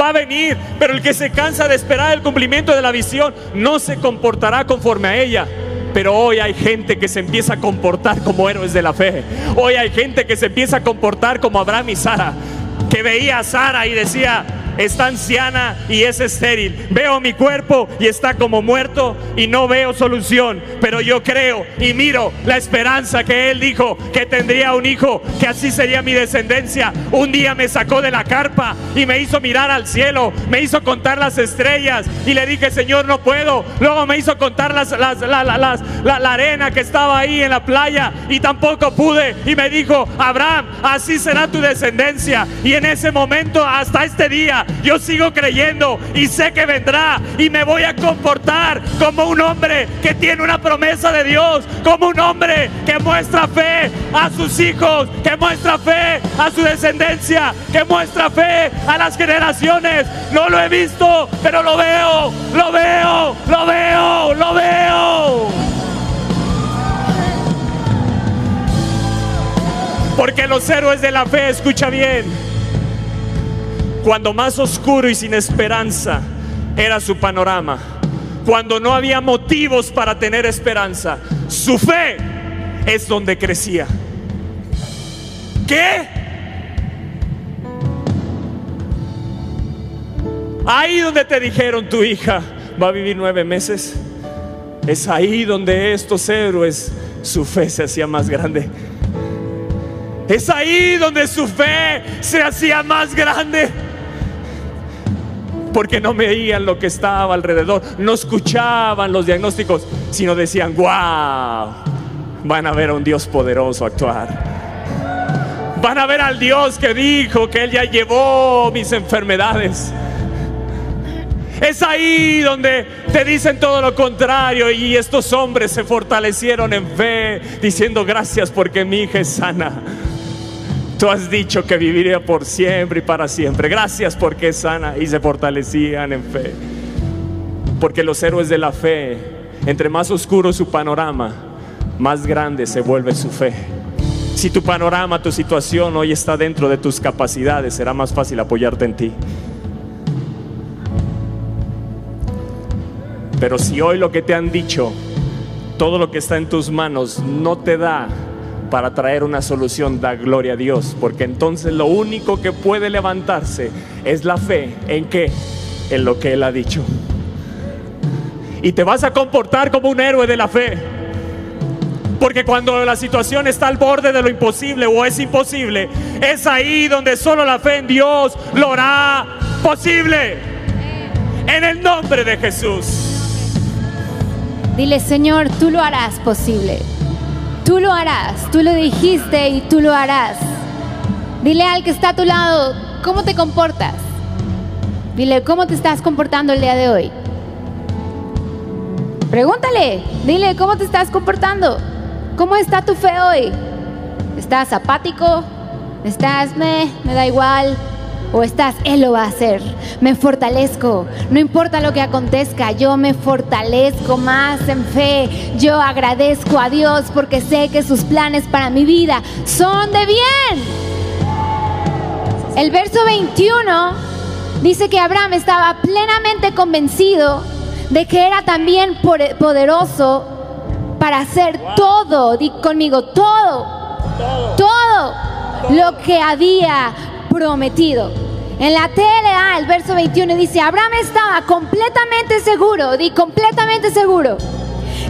va a venir, pero el que se cansa de esperar el cumplimiento de la visión no se comportará conforme a ella. Pero hoy hay gente que se empieza a comportar como héroes de la fe. Hoy hay gente que se empieza a comportar como Abraham y Sara, que veía a Sara y decía, está anciana y es estéril. Veo mi cuerpo y está como muerto y no veo solución. Pero yo creo y miro la esperanza que él dijo que tendría un hijo, que así sería mi descendencia. Un día me sacó de la carpa y me hizo mirar al cielo, me hizo contar las estrellas y le dije, Señor, no puedo. Luego me hizo contar las, las- la, la- las- la- la arena que estaba ahí en la playa y tampoco pude. Y me dijo, Abraham, así será tu descendencia. Y en ese momento, hasta este día, yo sigo creyendo y sé que vendrá y me voy a comportar como un hombre que tiene una promesa de Dios, como un hombre que muestra fe a sus hijos, que muestra fe a su descendencia, que muestra fe a las generaciones. No lo he visto, pero lo veo, lo veo, lo veo, lo veo. Porque los héroes de la fe, escucha bien, cuando más oscuro y sin esperanza era su panorama, cuando no había motivos para tener esperanza, su fe es donde crecía. ¿Qué? Ahí donde te dijeron tu hija va a vivir nueve meses, es ahí donde estos héroes su fe se hacía más grande. Es ahí donde su fe se hacía más grande. Porque no veían lo que estaba alrededor, no escuchaban los diagnósticos, sino decían, wow, van a ver a un Dios poderoso actuar. Van a ver al Dios que dijo que Él ya llevó mis enfermedades. Es ahí donde te dicen todo lo contrario y estos hombres se fortalecieron en fe diciendo gracias porque mi hija es sana. Tú has dicho que viviría por siempre y para siempre. Gracias porque sana y se fortalecían en fe. Porque los héroes de la fe, entre más oscuro su panorama, más grande se vuelve su fe. Si tu panorama, tu situación hoy está dentro de tus capacidades, será más fácil apoyarte en ti. Pero si hoy lo que te han dicho, todo lo que está en tus manos no te da para traer una solución, da gloria a Dios, porque entonces lo único que puede levantarse es la fe en qué? En lo que Él ha dicho. Y te vas a comportar como un héroe de la fe. Porque cuando la situación está al borde de lo imposible o es imposible, es ahí donde solo la fe en Dios lo hará posible. En el nombre de Jesús. Dile, Señor, tú lo harás posible. Tú lo harás. Tú lo dijiste y tú lo harás. Dile al que está a tu lado, ¿cómo te comportas? Dile, ¿cómo te estás comportando el día de hoy? Pregúntale, dile, ¿cómo te estás comportando? ¿Cómo está tu fe hoy? ¿Estás apático? ¿Estás, me, me da igual? ¿O estás, Él lo va a hacer? Me fortalezco. No importa lo que acontezca, yo me fortalezco más en fe. Yo agradezco a Dios porque sé que sus planes para mi vida son de bien. El verso 21 dice que Abraham estaba plenamente convencido de que era también poderoso para hacer todo, di conmigo, todo, todo lo que había prometido. En la TLA, el verso 21 dice, Abraham estaba completamente seguro, di completamente seguro,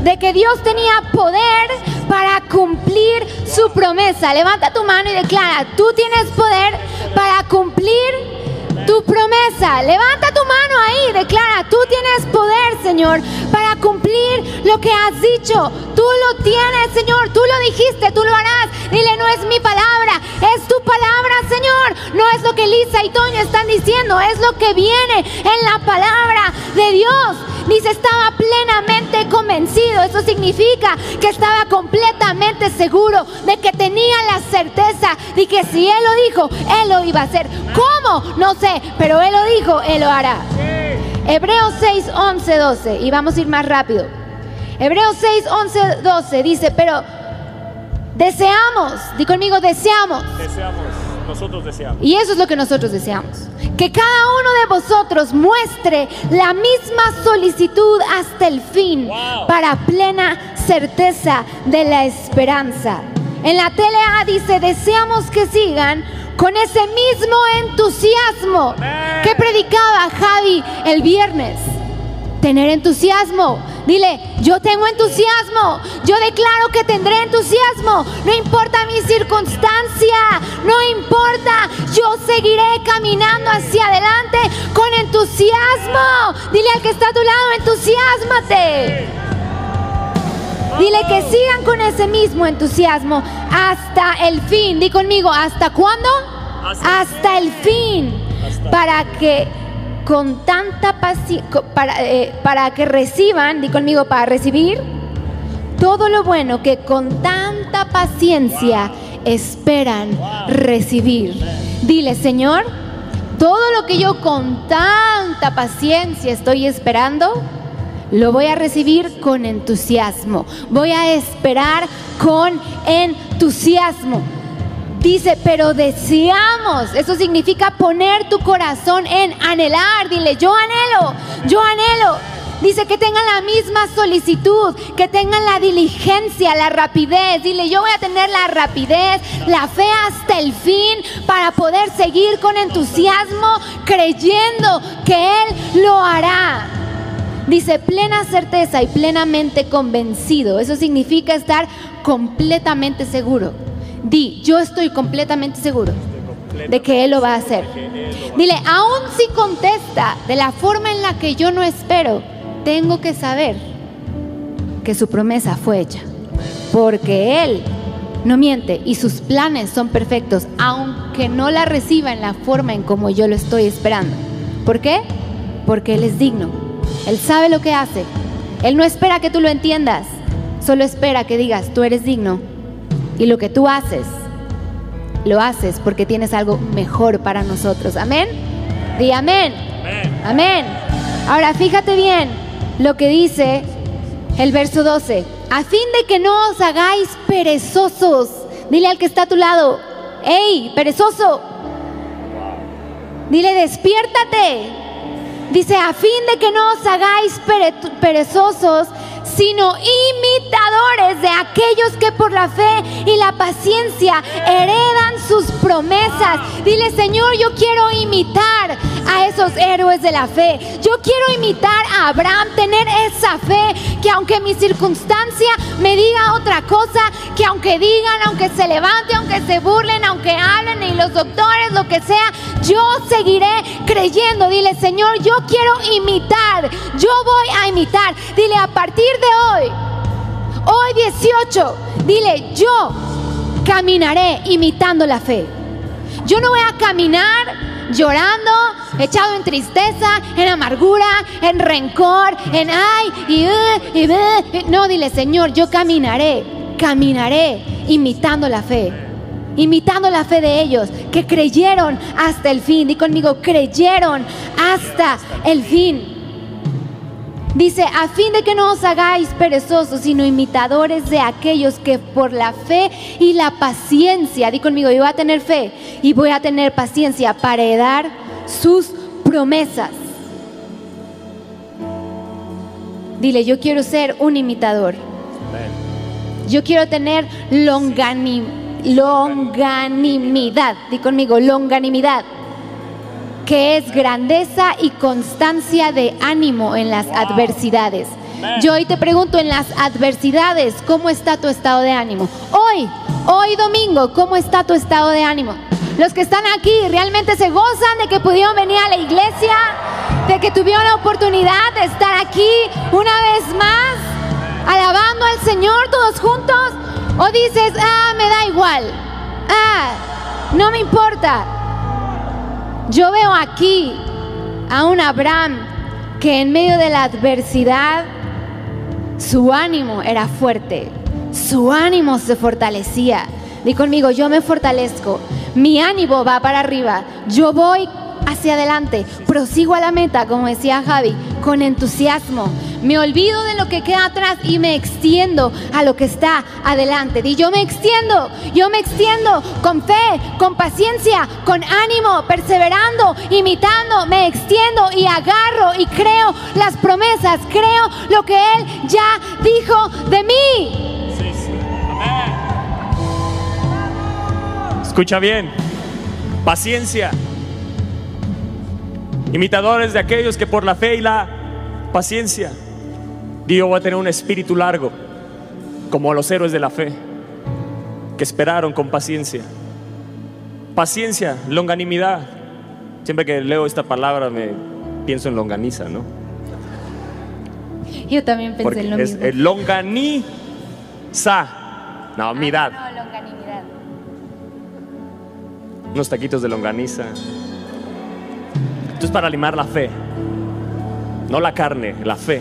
de que Dios tenía poder para cumplir su promesa. Levanta tu mano y declara, tú tienes poder para cumplir tu promesa. Levanta tu mano ahí, declara, tú tienes poder, Señor, para cumplir lo que has dicho. Tú lo tienes, Señor, tú lo dijiste, tú lo harás. Dile, no es mi palabra, es tu palabra, Señor. No es lo que Lisa y Toño están diciendo, es lo que viene en la palabra de Dios. Dice, estaba plenamente convencido. Eso significa que estaba completamente seguro de que tenía la certeza de que si Él lo dijo, Él lo iba a hacer. ¿Cómo? No sé, pero Él lo dijo, Él lo hará. Hebreos 6, 11, 12. Y vamos a ir más rápido. Hebreos 6, 11, 12 dice, pero deseamos, di conmigo, deseamos. Deseamos, nosotros deseamos. Y eso es lo que nosotros deseamos. Que cada uno de vosotros muestre la misma solicitud hasta el fin Wow. para plena certeza de la esperanza. En la TLA dice, deseamos que sigan con ese mismo entusiasmo Amén. que predicaba Javi el viernes. Tener entusiasmo. Dile, yo tengo entusiasmo. Yo declaro que tendré entusiasmo. No importa mi circunstancia. No importa. Yo seguiré caminando hacia adelante con entusiasmo. Dile al que está a tu lado, entusiasmate. Dile que sigan con ese mismo entusiasmo hasta el fin. Di conmigo, ¿hasta cuándo? Hasta el Hasta el fin. Hasta- Para que con tanta paciencia, para, eh, para que reciban, di conmigo, para recibir todo lo bueno que con tanta paciencia esperan recibir. Dile, Señor, todo lo que yo con tanta paciencia estoy esperando, lo voy a recibir con entusiasmo. Voy a esperar con entusiasmo. Dice, pero deseamos. Eso significa poner tu corazón en anhelar. Dile, yo anhelo, yo anhelo. Dice que tengan la misma solicitud, que tengan la diligencia, la rapidez. Dile, yo voy a tener la rapidez, la fe hasta el fin para poder seguir con entusiasmo, creyendo que Él lo hará. Dice plena certeza y plenamente convencido. Eso significa estar completamente seguro. Di, yo estoy completamente seguro de que Él lo va a hacer. Dile, aun si contesta de la forma en la que yo no espero, tengo que saber que su promesa fue hecha. Porque Él no miente y sus planes son perfectos, aunque no la reciba en la forma en como yo lo estoy esperando. ¿Por qué? Porque Él es digno. Él sabe lo que hace. Él no espera que tú lo entiendas, solo espera que digas, tú eres digno y lo que tú haces lo haces porque tienes algo mejor para nosotros. Amén. Di amén. Amén. Ahora fíjate bien lo que dice el verso 12. A fin de que no os hagáis perezosos. Dile al que está a tu lado, hey, perezoso. Dile, despiértate. Dice, a fin de que no os hagáis pere- perezosos, sino imitadores de aquellos que por la fe y la paciencia heredan sus promesas. Dile, Señor, yo quiero imitar a esos héroes de la fe. Yo quiero imitar a Abraham, tener esa fe que aunque mi circunstancia me diga otra cosa, que aunque digan, aunque se levante, aunque se burlen, aunque hablen y los doctores, lo que sea, yo seguiré creyendo. Dile, Señor, yo quiero imitar, yo voy a imitar. Dile, a partir de hoy, hoy 18, dile, yo caminaré imitando la fe. Yo no voy a caminar llorando, echado en tristeza, en amargura, en rencor, en ay uh, y- no, dile, Señor, yo caminaré, caminaré imitando la fe. Imitando la fe de ellos que creyeron hasta el fin. Di conmigo, creyeron hasta el fin. Dice, a fin de que no os hagáis perezosos, sino imitadores de aquellos que por la fe y la paciencia, di conmigo, yo voy a tener fe y voy a tener paciencia para heredar sus promesas. Dile, yo quiero ser un imitador. Yo quiero tener longani- longanimidad. Di conmigo, longanimidad que es grandeza y constancia de ánimo en las adversidades. Yo hoy te pregunto en las adversidades, ¿cómo está tu estado de ánimo? Hoy, hoy domingo, ¿cómo está tu estado de ánimo? Los que están aquí realmente se gozan de que pudieron venir a la iglesia, de que tuvieron la oportunidad de estar aquí una vez más, alabando al Señor todos juntos. O dices, ah, me da igual, ah, no me importa, yo veo aquí a un Abraham que en medio de la adversidad su ánimo era fuerte, su ánimo se fortalecía. Di conmigo, yo me fortalezco, mi ánimo va para arriba, yo voy hacia adelante, prosigo a la meta, como decía Javi, con entusiasmo. Me olvido de lo que queda atrás y me extiendo a lo que está adelante. Di, yo me extiendo, yo me extiendo con fe, con paciencia, con ánimo, perseverando, imitando, me extiendo y agarro y creo las promesas, creo lo que Él ya dijo de mí. Escucha bien. Paciencia. Imitadores de aquellos que por la fe y la paciencia. Dios va a tener un espíritu largo, como los héroes de la fe, que esperaron con paciencia. Paciencia, longanimidad. Siempre que leo esta palabra me pienso en longaniza, ¿no? Yo también pensé Porque en lo es mismo. el longaniza. No, midad. No, longanimidad. unos taquitos de longaniza. Esto es para limar la fe, no la carne, la fe.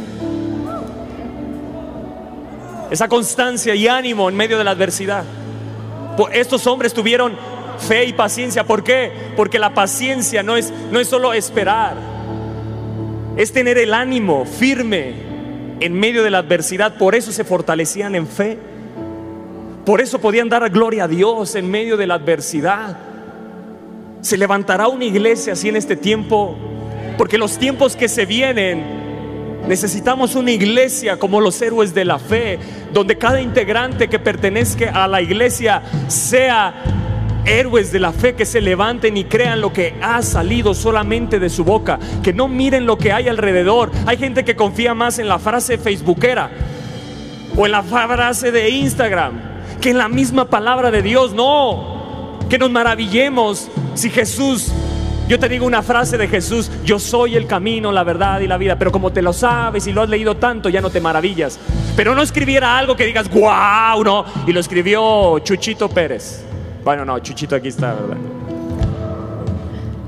Esa constancia y ánimo en medio de la adversidad. Estos hombres tuvieron fe y paciencia. ¿Por qué? Porque la paciencia no es, no es solo esperar, es tener el ánimo firme en medio de la adversidad. Por eso se fortalecían en fe. Por eso podían dar gloria a Dios en medio de la adversidad. Se levantará una iglesia así en este tiempo, porque los tiempos que se vienen necesitamos una iglesia como los héroes de la fe, donde cada integrante que pertenezca a la iglesia sea héroes de la fe que se levanten y crean lo que ha salido solamente de su boca, que no miren lo que hay alrededor. Hay gente que confía más en la frase facebookera o en la frase de Instagram que en la misma palabra de Dios. No, que nos maravillemos si Jesús, yo te digo una frase de Jesús, yo soy el camino, la verdad y la vida, pero como te lo sabes y lo has leído tanto, ya no te maravillas. Pero no escribiera algo que digas, wow, no, y lo escribió Chuchito Pérez. Bueno, no, Chuchito aquí está, ¿verdad?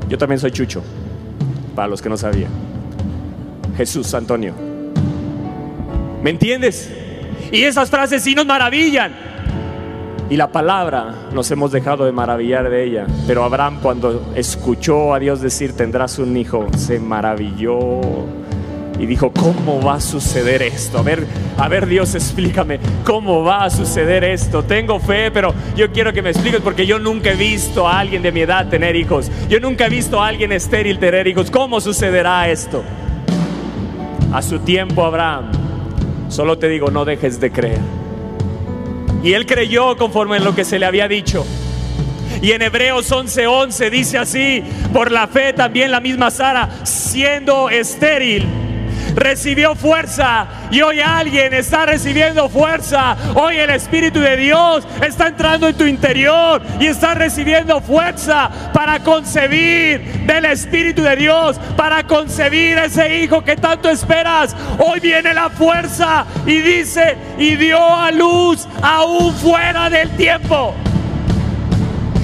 Yo también soy Chucho, para los que no sabían. Jesús Antonio. ¿Me entiendes? Y esas frases sí nos maravillan. Y la palabra nos hemos dejado de maravillar de ella. Pero Abraham cuando escuchó a Dios decir tendrás un hijo, se maravilló y dijo, ¿cómo va a suceder esto? A ver, a ver Dios, explícame, ¿cómo va a suceder esto? Tengo fe, pero yo quiero que me expliques porque yo nunca he visto a alguien de mi edad tener hijos. Yo nunca he visto a alguien estéril tener hijos. ¿Cómo sucederá esto? A su tiempo, Abraham, solo te digo, no dejes de creer. Y él creyó conforme en lo que se le había dicho. Y en Hebreos 11:11 dice así, por la fe también la misma Sara, siendo estéril, recibió fuerza y hoy alguien está recibiendo fuerza. Hoy el Espíritu de Dios está entrando en tu interior y está recibiendo fuerza para concebir del Espíritu de Dios, para concebir ese hijo que tanto esperas. Hoy viene la fuerza y dice, y dio a luz aún fuera del tiempo.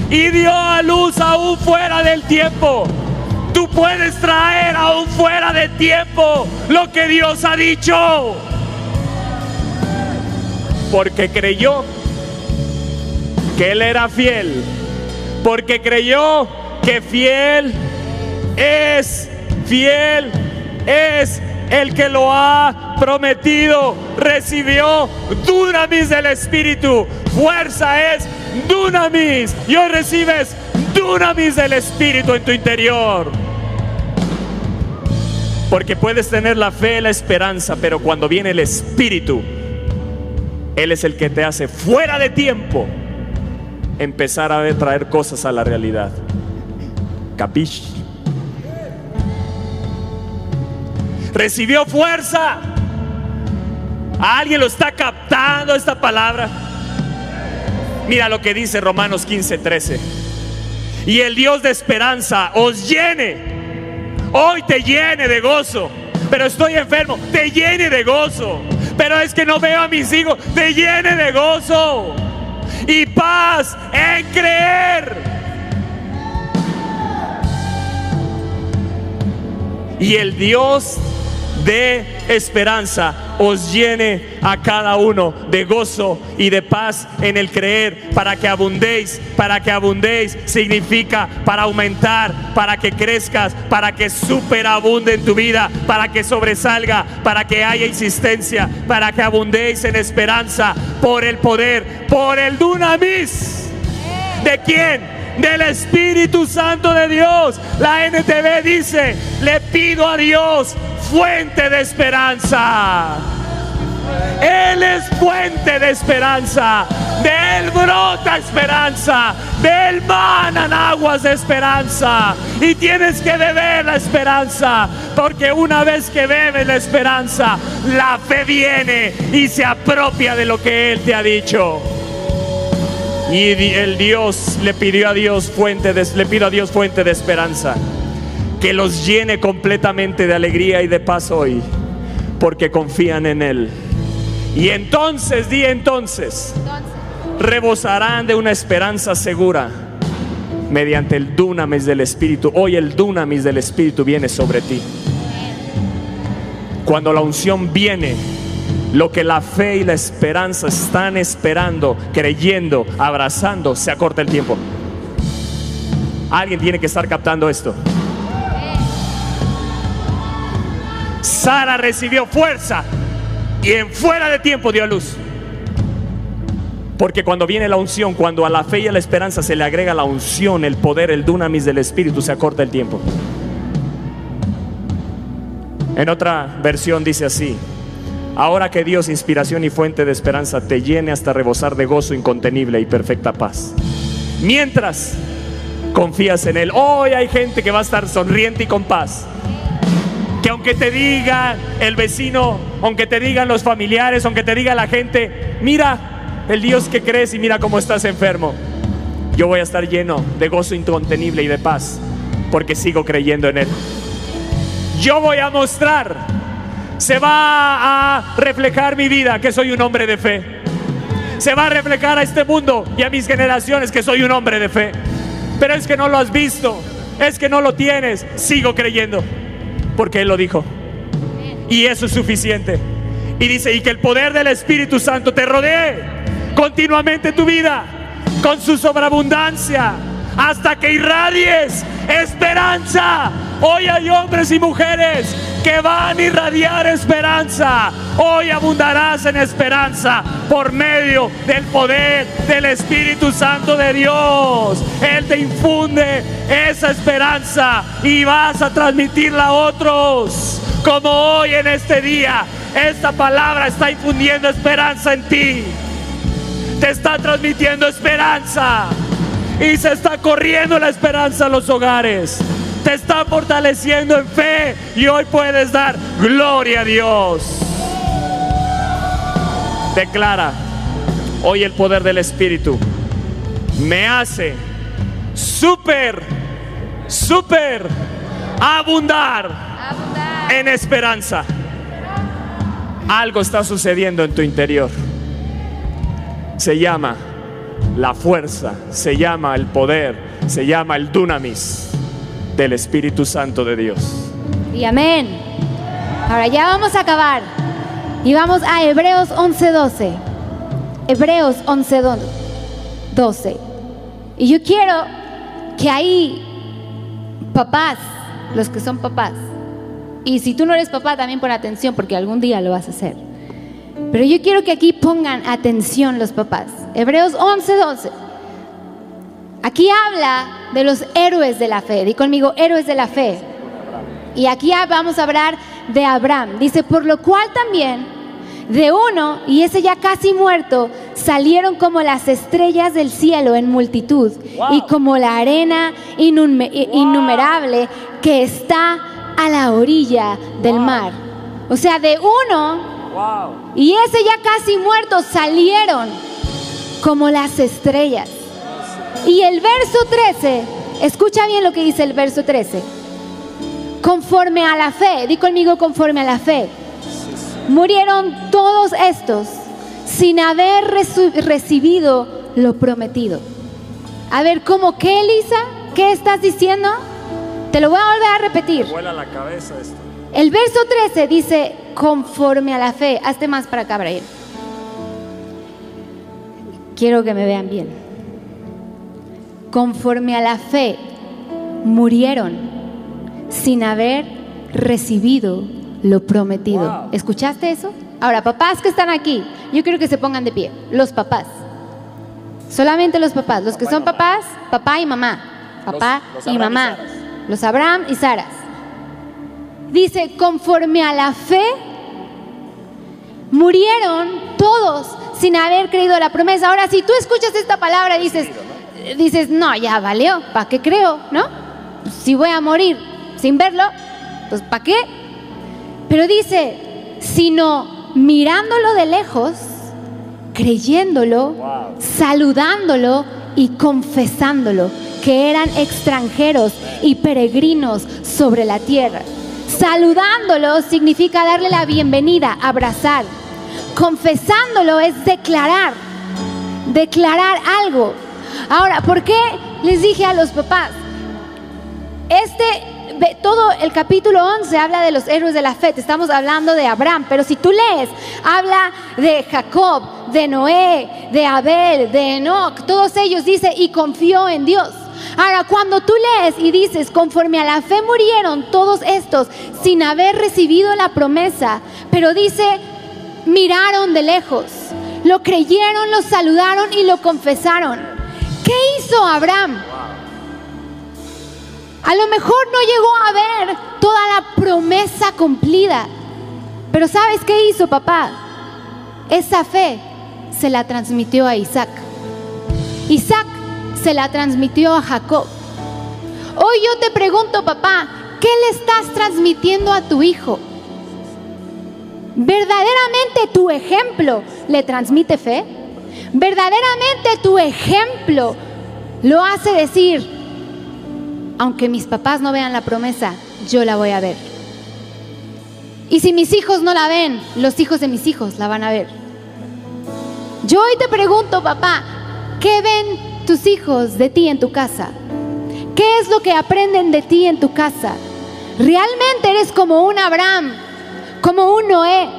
Y dio a luz aún fuera del tiempo. Tú puedes traer aún fuera de tiempo lo que Dios ha dicho. Porque creyó que Él era fiel. Porque creyó que fiel es, fiel es el que lo ha prometido. Recibió dunamis del Espíritu. Fuerza es dunamis. Y hoy recibes dunamis del Espíritu en tu interior. Porque puedes tener la fe, la esperanza, pero cuando viene el Espíritu, Él es el que te hace fuera de tiempo empezar a traer cosas a la realidad. Capish. Recibió fuerza. ¿Alguien lo está captando esta palabra? Mira lo que dice Romanos 15, 13. Y el Dios de esperanza os llene hoy te llene de gozo. Pero estoy enfermo, te llene de gozo. Pero es que no veo a mis hijos, te llene de gozo. Y paz en creer. Y el Dios de esperanza os llene a cada uno de gozo y de paz en el creer, para que abundéis, para que abundéis significa para aumentar, para que crezcas, para que superabunde en tu vida, para que sobresalga, para que haya insistencia, para que abundéis en esperanza por el poder, por el dunamis. ¿De quién? Del Espíritu Santo de Dios. La NTV dice, le pido a Dios fuente de esperanza. Él es fuente de esperanza. De Él brota esperanza. De Él manan aguas de esperanza. Y tienes que beber la esperanza. Porque una vez que bebes la esperanza, la fe viene y se apropia de lo que Él te ha dicho. Y el Dios le pidió a Dios fuente de, le pido a Dios fuente de esperanza. Que los llene completamente de alegría y de paz hoy. Porque confían en Él. Y entonces, di entonces, rebosarán de una esperanza segura mediante el dunamis del Espíritu. Hoy el dunamis del Espíritu viene sobre ti. Cuando la unción viene, lo que la fe y la esperanza están esperando, creyendo, abrazando, se acorta el tiempo. Alguien tiene que estar captando esto. Sara recibió fuerza y en fuera de tiempo dio luz. Porque cuando viene la unción, cuando a la fe y a la esperanza se le agrega la unción, el poder, el dunamis del Espíritu, se acorta el tiempo. En otra versión dice así, ahora que Dios, inspiración y fuente de esperanza, te llene hasta rebosar de gozo incontenible y perfecta paz. Mientras confías en Él, hoy hay gente que va a estar sonriente y con paz que aunque te diga el vecino, aunque te digan los familiares, aunque te diga la gente, mira el Dios que crees y mira cómo estás enfermo, yo voy a estar lleno de gozo incontenible y de paz, porque sigo creyendo en Él. Yo voy a mostrar, se va a reflejar mi vida que soy un hombre de fe. Se va a reflejar a este mundo y a mis generaciones que soy un hombre de fe. Pero es que no lo has visto, es que no lo tienes, sigo creyendo porque Él lo dijo. Y eso es suficiente. Y dice, y que el poder del Espíritu Santo te rodee continuamente tu vida con su sobreabundancia hasta que irradies esperanza. Hoy hay hombres y mujeres que van a irradiar esperanza. Hoy abundarás en esperanza por medio del poder del Espíritu Santo de Dios. Él te infunde esa esperanza y vas a transmitirla a otros. Como hoy en este día, esta palabra está infundiendo esperanza en ti. Te está transmitiendo esperanza. Y se está corriendo la esperanza a los hogares. Te está fortaleciendo en fe y hoy puedes dar gloria a Dios. Declara, hoy el poder del Espíritu me hace súper, súper abundar en esperanza. Algo está sucediendo en tu interior. Se llama la fuerza, se llama el poder, se llama el dunamis del Espíritu Santo de Dios. Y amén. Ahora ya vamos a acabar. Y vamos a Hebreos 11:12. Hebreos 11:12. Y yo quiero que ahí, papás, los que son papás, y si tú no eres papá, también pon atención porque algún día lo vas a hacer. Pero yo quiero que aquí pongan atención los papás. Hebreos 11:12. Aquí habla de los héroes de la fe. Di conmigo, héroes de la fe. Y aquí vamos a hablar de Abraham. Dice, por lo cual también de uno, y ese ya casi muerto, salieron como las estrellas del cielo en multitud y como la arena innume- innumerable que está a la orilla del mar. O sea, de uno y ese ya casi muerto salieron como las estrellas. Y el verso 13, escucha bien lo que dice el verso 13. Conforme a la fe, di conmigo conforme a la fe. Murieron todos estos sin haber recibido lo prometido. A ver, ¿cómo qué, Elisa? ¿Qué estás diciendo? Te lo voy a volver a repetir. Vuela la cabeza esto. El verso 13 dice, conforme a la fe. Hazte más para acá, Brian. Quiero que me vean bien. Conforme a la fe, murieron sin haber recibido lo prometido. Wow. ¿Escuchaste eso? Ahora, papás que están aquí, yo quiero que se pongan de pie. Los papás. Solamente los papás. Los que son papás, papá y mamá. Papá Los- los y mamá. Los Abraham y Saras. Dice, conforme a la fe, murieron todos sin haber creído la promesa. Ahora, si tú escuchas esta palabra, dices, dices, no, ya valió, ¿para qué creo? ¿No? Si voy a morir sin verlo, pues ¿para qué? Pero dice, sino mirándolo de lejos, creyéndolo, saludándolo y confesándolo, que eran extranjeros y peregrinos sobre la tierra. Saludándolo significa darle la bienvenida, abrazar. Confesándolo es declarar, declarar algo. Ahora, ¿por qué les dije a los papás? Este, todo el capítulo 11 habla de los héroes de la fe, estamos hablando de Abraham, pero si tú lees, habla de Jacob, de Noé, de Abel, de Enoch, todos ellos dice, y confió en Dios. Ahora, cuando tú lees y dices, conforme a la fe murieron todos estos sin haber recibido la promesa, pero dice, miraron de lejos, lo creyeron, lo saludaron y lo confesaron. ¿Qué hizo Abraham? A lo mejor no llegó a ver toda la promesa cumplida. Pero ¿sabes qué hizo papá? Esa fe se la transmitió a Isaac. Isaac se la transmitió a Jacob. Hoy yo te pregunto, papá, ¿qué le estás transmitiendo a tu hijo? ¿Verdaderamente tu ejemplo le transmite fe? ¿Verdaderamente tu ejemplo lo hace decir, aunque mis papás no vean la promesa, yo la voy a ver. Y si mis hijos no la ven, los hijos de mis hijos la van a ver. Yo hoy te pregunto, papá, ¿qué ven tus hijos de ti en tu casa? ¿Qué es lo que aprenden de ti en tu casa? ¿Realmente eres como un Abraham, como un Noé,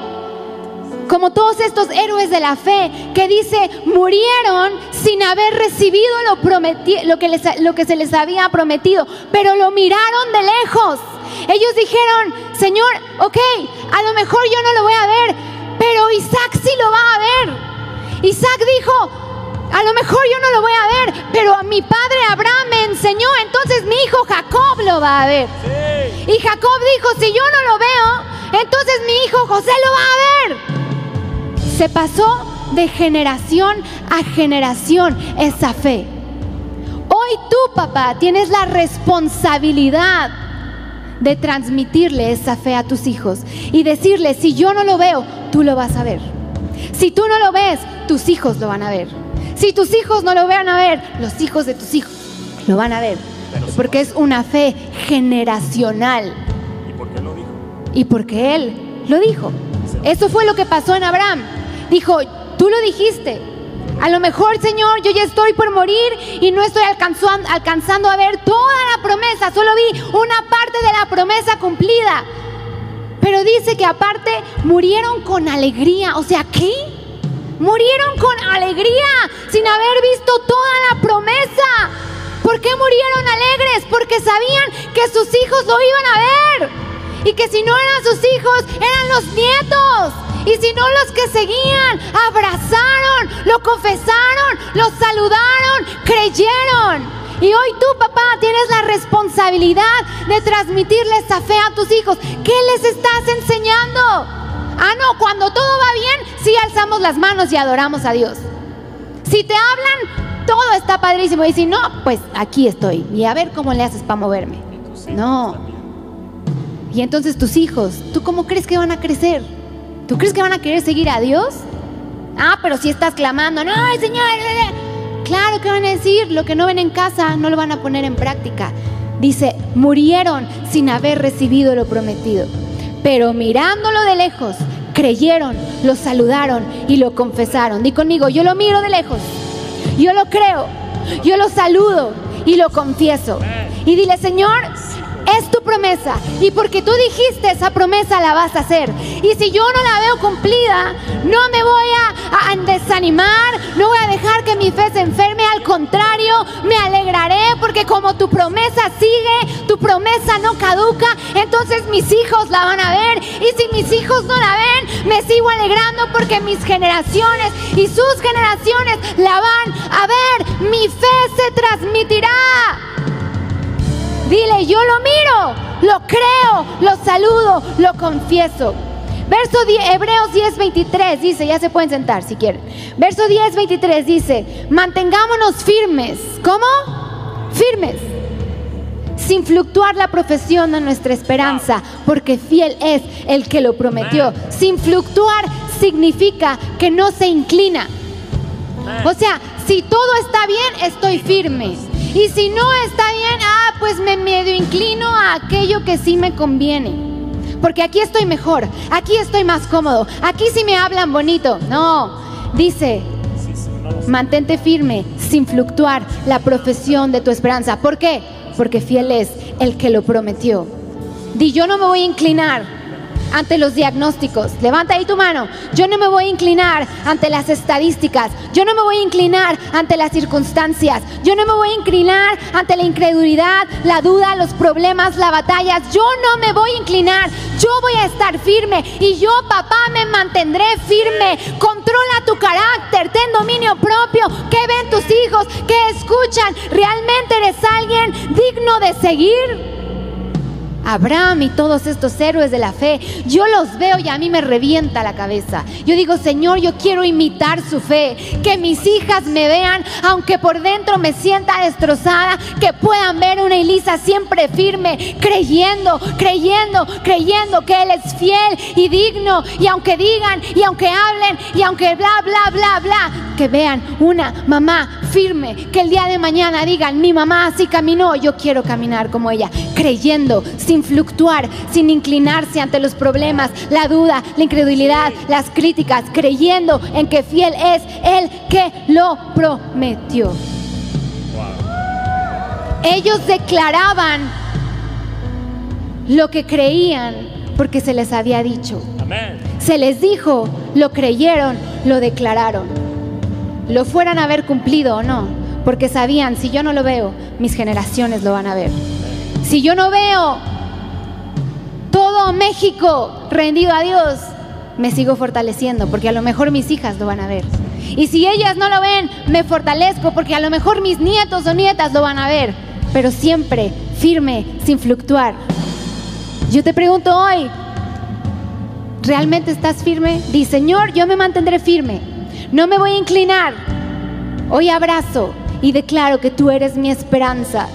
como todos estos héroes de la fe que dice murieron sin haber recibido lo, prometi- lo, que les- lo que se les había prometido, pero lo miraron de lejos. Ellos dijeron, Señor, ok, a lo mejor yo no lo voy a ver, pero Isaac sí lo va a ver. Isaac dijo, a lo mejor yo no lo voy a ver, pero a mi padre Abraham me enseñó, entonces mi hijo Jacob lo va a ver. Y Jacob dijo, si yo no lo veo, entonces mi hijo José lo va a ver. Se pasó de generación a generación esa fe. Hoy tú, papá, tienes la responsabilidad de transmitirle esa fe a tus hijos y decirle, si yo no lo veo, tú lo vas a ver. Si tú no lo ves, tus hijos lo van a ver. Si tus hijos no lo van a ver, los hijos de tus hijos lo van a ver. Porque es una fe generacional. ¿Y por qué lo dijo? Y porque Él lo dijo. Eso fue lo que pasó en Abraham. Dijo, tú lo dijiste. A lo mejor, Señor, yo ya estoy por morir y no estoy alcanzando, a ver toda la promesa. Solo vi una parte de la promesa cumplida. Pero dice que aparte murieron con alegría. O sea, ¿qué? Murieron con alegría sin haber visto toda la promesa. ¿Por qué murieron alegres? Porque sabían que sus hijos lo iban a ver. Y que si no eran sus hijos, eran los nietos. Y si no los que seguían, abrazaron, lo confesaron, los saludaron, creyeron. Y hoy tú, papá, tienes la responsabilidad de transmitirle esa fe a tus hijos. ¿Qué les estás enseñando? Ah, no, cuando todo va bien, sí alzamos las manos y adoramos a Dios. Si te hablan, todo está padrísimo. Y si no, pues aquí estoy. Y a ver cómo le haces para moverme. No. Y entonces tus hijos, ¿tú cómo crees que van a crecer? ¿Tú crees que van a querer seguir a Dios? Ah, pero si estás clamando, no, ay, Señor. eh, eh". Claro que van a decir, lo que no ven en casa no lo van a poner en práctica. Dice, murieron sin haber recibido lo prometido. Pero mirándolo de lejos, creyeron, lo saludaron y lo confesaron. Di conmigo, yo lo miro de lejos, yo lo creo, yo lo saludo y lo confieso. Y dile, Señor, es tu promesa. Y porque tú dijiste esa promesa la vas a hacer. Y si yo no la veo cumplida, no me voy a, desanimar, no voy a dejar que mi fe se enferme. Al contrario, me alegraré porque como tu promesa sigue, tu promesa no caduca, entonces mis hijos la van a ver. Y si mis hijos no la ven, me sigo alegrando porque mis generaciones y sus generaciones la van a ver. Mi fe se transmitirá. Dile, yo lo miro, lo creo, lo saludo, lo confieso. Verso 10, Hebreos 10, 23 dice, ya se pueden sentar si quieren. Verso 10, 23 dice, mantengámonos firmes. ¿Cómo? Firmes. Sin fluctuar la profesión de nuestra esperanza, porque fiel es el que lo prometió. Sin fluctuar significa que no se inclina. O sea, si todo está bien, estoy firme. Y si no está bien, ah, pues me medio inclino a aquello que sí me conviene. Porque aquí estoy mejor, aquí estoy más cómodo, aquí sí me hablan bonito. No, dice, mantente firme sin fluctuar la profesión de tu esperanza. ¿Por qué? Porque fiel es el que lo prometió. Di, yo no me voy a inclinar ante los diagnósticos. Levanta ahí tu mano. Yo no me voy a inclinar ante las estadísticas. Yo no me voy a inclinar ante las circunstancias. Yo no me voy a inclinar ante la incredulidad, la duda, los problemas, las batallas. Yo no me voy a inclinar. Yo voy a estar firme y yo, papá, me mantendré firme. Controla tu carácter, ten dominio propio. ¿Qué ven tus hijos? ¿Qué escuchan? ¿Realmente eres alguien digno de seguir? Abraham y todos estos héroes de la fe, yo los veo y a mí me revienta la cabeza. Yo digo, Señor, yo quiero imitar su fe, que mis hijas me vean, aunque por dentro me sienta destrozada, que puedan ver una Elisa siempre firme, creyendo, creyendo, creyendo que Él es fiel y digno. Y aunque digan, y aunque hablen, y aunque bla, bla, bla, bla, que vean una mamá firme, que el día de mañana digan, mi mamá así caminó, yo quiero caminar como ella, creyendo, sin fluctuar, sin inclinarse ante los problemas, la duda, la incredulidad, las críticas, creyendo en que fiel es el que lo prometió. Ellos declaraban lo que creían porque se les había dicho. Amén. Se les dijo lo creyeron, lo declararon. Lo fueran a haber cumplido o no, porque sabían, si yo no lo veo, mis generaciones lo van a ver. Si yo no veo todo México rendido a Dios, me sigo fortaleciendo, porque a lo mejor mis hijas lo van a ver. Y si ellas no lo ven, me fortalezco, porque a lo mejor mis nietos o nietas lo van a ver. Pero siempre firme, sin fluctuar. Yo te pregunto hoy, ¿realmente estás firme? Di, Señor, yo me mantendré firme. No me voy a inclinar. Hoy abrazo y declaro que tú eres mi esperanza.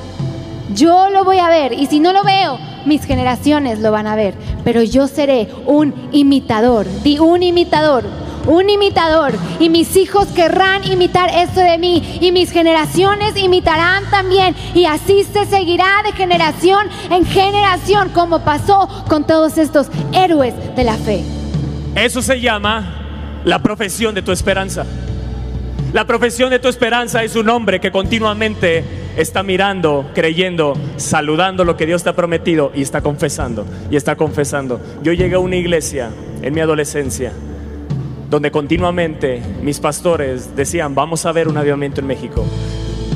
Yo lo voy a ver y si no lo veo, mis generaciones lo van a ver. Pero yo seré un imitador. Di un imitador. Un imitador. Y mis hijos querrán imitar esto de mí. Y mis generaciones imitarán también. Y así se seguirá de generación en generación, como pasó con todos estos héroes de la fe. Eso se llama la profesión de tu esperanza. La profesión de tu esperanza es un hombre que continuamente está mirando, creyendo, saludando lo que Dios te ha prometido y está confesando, y está confesando. Yo llegué a una iglesia en mi adolescencia donde continuamente mis pastores decían, vamos a ver un avivamiento en México.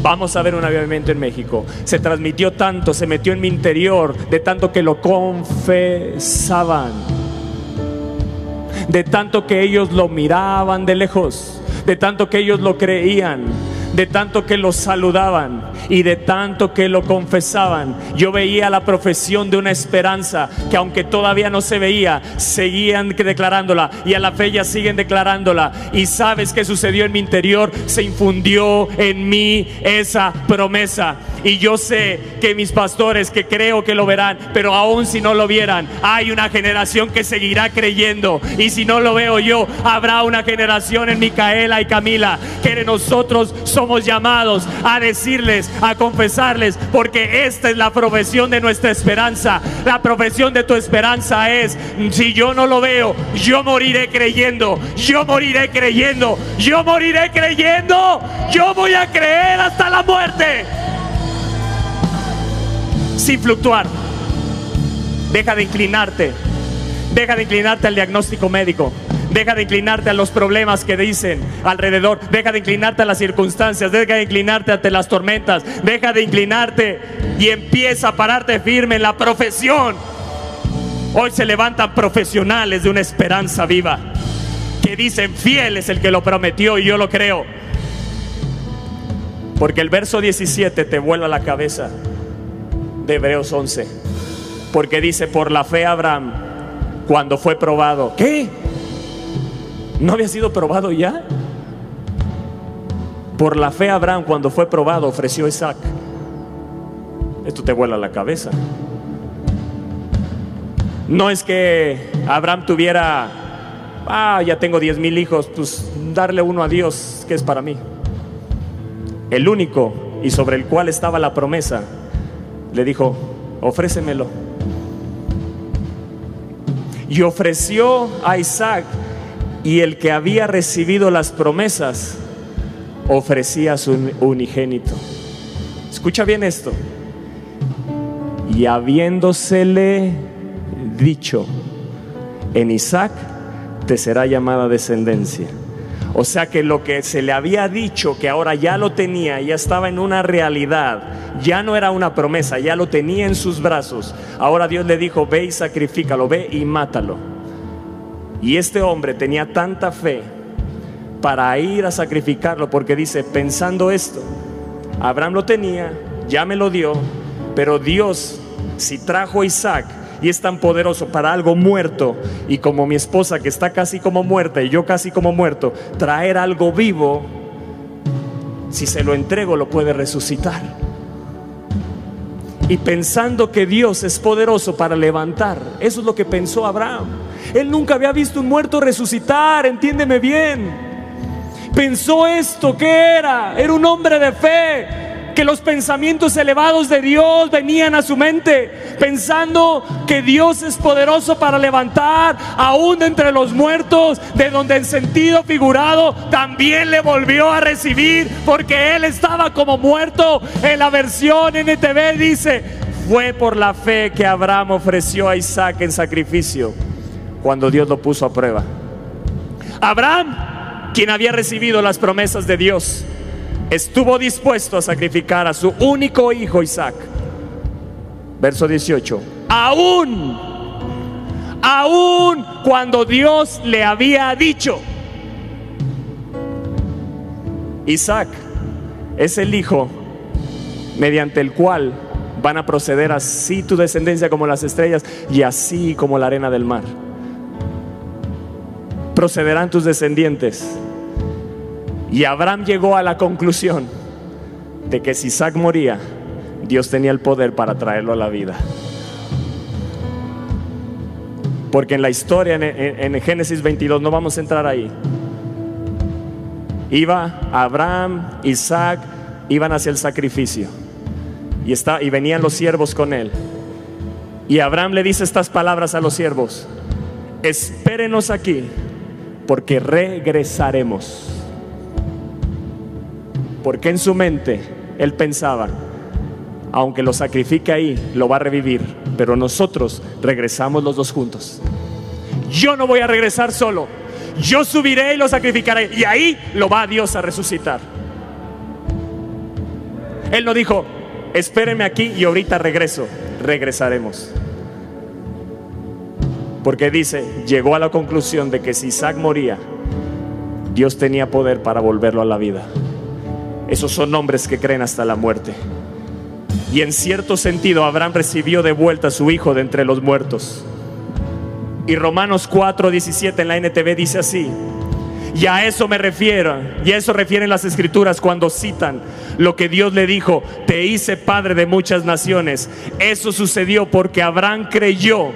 Vamos a ver un avivamiento en México. Se transmitió tanto, se metió en mi interior, de tanto que lo confesaban. De tanto que ellos lo miraban de lejos, de tanto que ellos lo creían, de tanto que lo saludaban y de tanto que lo confesaban. Yo veía la profesión de una esperanza que aunque todavía no se veía, seguían declarándola y a la fe ya siguen declarándola. Y sabes qué sucedió en mi interior, se infundió en mí esa promesa. Y yo sé que mis pastores que creo que lo verán, pero aún si no lo vieran, hay una generación que seguirá creyendo. Y si no lo veo yo, habrá una generación en Micaela y Camila que nosotros somos llamados a decirles, a confesarles, porque esta es la profesión de nuestra esperanza. La profesión de tu esperanza es, si yo no lo veo, yo moriré creyendo, yo moriré creyendo, yo moriré creyendo, yo voy a creer hasta la muerte. Sin fluctuar. Deja de inclinarte. Deja de inclinarte al diagnóstico médico. Deja de inclinarte a los problemas que dicen alrededor. Deja de inclinarte a las circunstancias. Deja de inclinarte ante las tormentas. Deja de inclinarte y empieza a pararte firme en la profesión. Hoy se levantan profesionales de una esperanza viva que dicen fiel es el que lo prometió y yo lo creo. Porque el verso 17 te vuela la cabeza de Hebreos 11. Porque dice, por la fe Abraham, cuando fue probado, ¿qué? ¿No había sido probado ya? Por la fe Abraham, cuando fue probado, ofreció Isaac. Esto te vuela la cabeza. No es que Abraham tuviera, ah, ya tengo diez mil hijos, pues darle uno a Dios, que es para mí. El único y sobre el cual estaba la promesa, le dijo, ofrécemelo. Y ofreció a Isaac y el que había recibido las promesas ofrecía a su unigénito. Escucha bien esto. Y habiéndosele dicho, en Isaac te será llamada descendencia. O sea que lo que se le había dicho, que ahora ya lo tenía, ya estaba en una realidad, ya no era una promesa, ya lo tenía en sus brazos. Ahora Dios le dijo, ve y sacrifícalo, ve y mátalo. Y este hombre tenía tanta fe para ir a sacrificarlo, porque dice, pensando esto, Abraham lo tenía, ya me lo dio, pero Dios, si trajo a Isaac, y es tan poderoso para algo muerto y como mi esposa que está casi como muerta y yo casi como muerto, traer algo vivo, si se lo entrego lo puede resucitar. Y pensando que Dios es poderoso para levantar, eso es lo que pensó Abraham. Él nunca había visto un muerto resucitar, entiéndeme bien. Pensó esto, ¿qué era? Era un hombre de fe, que los pensamientos elevados de Dios venían a su mente, pensando que Dios es poderoso para levantar aún entre los muertos, de donde en sentido figurado también le volvió a recibir, porque él estaba como muerto. En la versión NTV dice, fue por la fe que Abraham ofreció a Isaac en sacrificio cuando Dios lo puso a prueba. Abraham, quien había recibido las promesas de Dios, estuvo dispuesto a sacrificar a su único hijo Isaac. Verso 18. Aún, aún cuando Dios le había dicho, Isaac es el hijo mediante el cual van a proceder así tu descendencia como las estrellas y así como la arena del mar. Procederán tus descendientes. Y Abraham llegó a la conclusión de que si Isaac moría, Dios tenía el poder para traerlo a la vida. Porque en la historia, en, Génesis 22, no vamos a entrar ahí. Iba Abraham, Isaac, iban hacia el sacrificio. Y, está, y venían los siervos con él. Y Abraham le dice estas palabras a los siervos. Espérenos aquí, porque regresaremos. Porque en su mente él pensaba, aunque lo sacrifique ahí, lo va a revivir, pero nosotros regresamos los dos juntos. Yo no voy a regresar solo, yo subiré y lo sacrificaré, y ahí lo va Dios a resucitar. Él no dijo, espérenme aquí y ahorita regreso, regresaremos. Porque dice, llegó a la conclusión de que si Isaac moría, Dios tenía poder para volverlo a la vida. Esos son hombres que creen hasta la muerte. Y en cierto sentido, Abraham recibió de vuelta a su hijo de entre los muertos. Y Romanos 4, 17 en la NTV dice así. Y a eso me refiero, y a eso refieren las escrituras cuando citan lo que Dios le dijo, te hice padre de muchas naciones. Eso sucedió porque Abraham creyó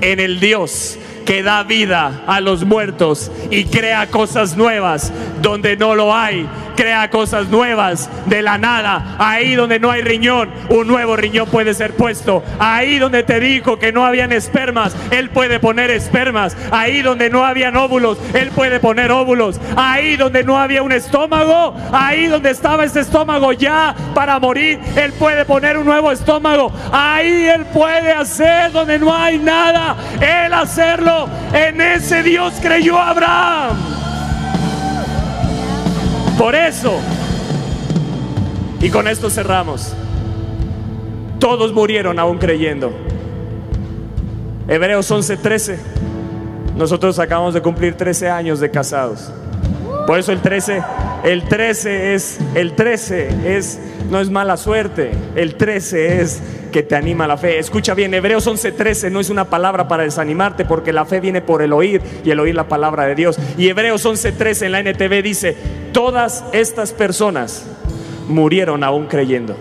en el Dios que da vida a los muertos y crea cosas nuevas donde no lo hay, crea cosas nuevas de la nada. Ahí donde no hay riñón, un nuevo riñón puede ser puesto. Ahí donde te dijo que no habían espermas, Él puede poner espermas. Ahí donde no habían óvulos, Él puede poner óvulos. Ahí donde no había un estómago, ahí donde estaba ese estómago ya para morir, Él puede poner un nuevo estómago. Ahí Él puede hacer donde no hay nada, Él hacerlo. En ese Dios creyó Abraham. Por eso, y con esto cerramos, todos murieron aún creyendo. Hebreos 11:13, nosotros acabamos de cumplir 13 años de casados. Por eso el 13, el 13 es, el 13 es, no es mala suerte, el 13 es que te anima la fe. Escucha bien, Hebreos 11:13 no es una palabra para desanimarte porque la fe viene por el oír y el oír la palabra de Dios. Y Hebreos 11:13 en la NTV dice, todas estas personas murieron aún creyendo.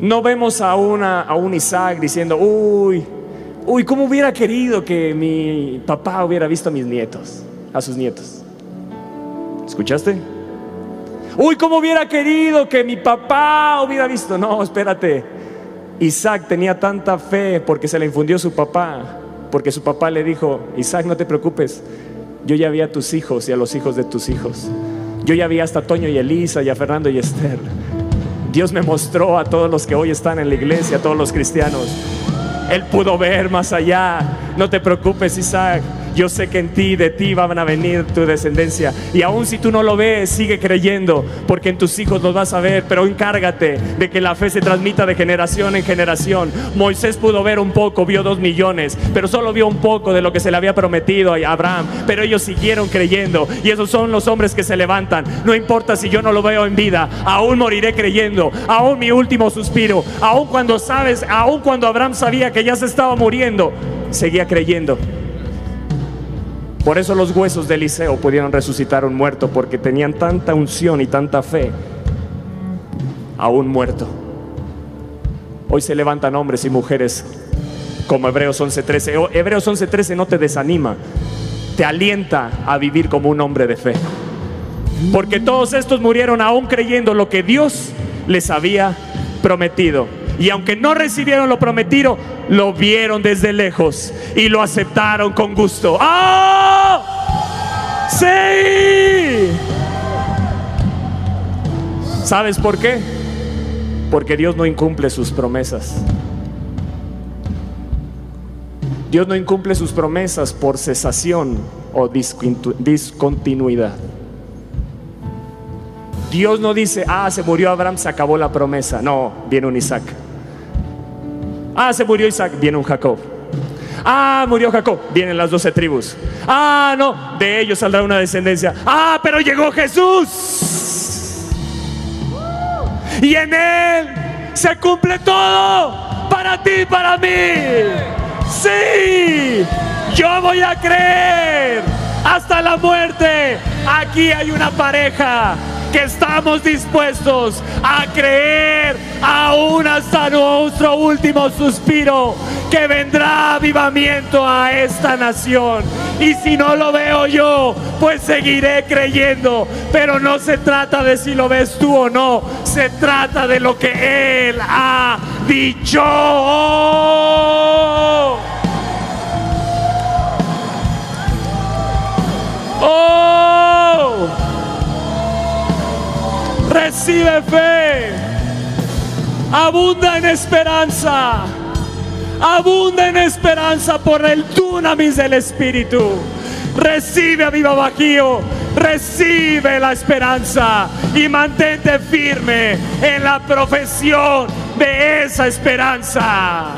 No vemos a, una, a un Isaac diciendo, uy, uy, ¿cómo hubiera querido que mi papá hubiera visto a mis nietos, a sus nietos? ¿Escuchaste? Uy, ¿cómo hubiera querido que mi papá hubiera visto? No, espérate. Isaac tenía tanta fe porque se le infundió su papá, porque su papá le dijo, Isaac, no te preocupes, yo ya vi a tus hijos y a los hijos de tus hijos. Yo ya vi hasta a Toño y Elisa y a Fernando y Esther. Dios me mostró a todos los que hoy están en la iglesia, a todos los cristianos. Él pudo ver más allá. No te preocupes, Isaac. Yo sé que en ti, de ti van a venir tu descendencia. Y aun si tú no lo ves, sigue creyendo, porque en tus hijos los vas a ver. Pero encárgate de que la fe se transmita de generación en generación. Moisés pudo ver un poco, vio dos millones, pero solo vio un poco de lo que se le había prometido a Abraham. Pero ellos siguieron creyendo. Y esos son los hombres que se levantan. No importa si yo no lo veo en vida, aún moriré creyendo. Aún mi último suspiro. Aún cuando sabes, aún cuando Abraham sabía que ya se estaba muriendo, seguía creyendo. Por eso los huesos de Eliseo pudieron resucitar a un muerto, porque tenían tanta unción y tanta fe a un muerto. Hoy se levantan hombres y mujeres como Hebreos 11:13. O- Hebreos 11:13 no te desanima, te alienta a vivir como un hombre de fe. Porque todos estos murieron aún creyendo lo que Dios les había prometido. Y aunque no recibieron lo prometido, lo vieron desde lejos y lo aceptaron con gusto. ¡Ah! ¡Sí! ¿Sabes por qué? Porque Dios no incumple sus promesas. Dios no incumple sus promesas por cesación o discontinuidad. Dios no dice, ah, se murió Abraham, se acabó la promesa. No, viene un Isaac. Ah, se murió Isaac, viene un Jacob. Ah, murió Jacob, vienen las doce tribus. Ah, no, de ellos saldrá una descendencia. Ah, pero llegó Jesús. Y en él se cumple todo para ti y para mí. Sí, yo voy a creer hasta la muerte. Aquí hay una pareja que estamos dispuestos a creer aún hasta nuestro último suspiro que vendrá avivamiento a esta nación. Y si no lo veo yo, pues seguiré creyendo. Pero no se trata de si lo ves tú o no, se trata de lo que Él ha dicho. Oh, recibe fe, abunda en esperanza, abunda en esperanza por el dunamis del Espíritu. Recibe a viva bajío, recibe la esperanza y mantente firme en la profesión de esa esperanza.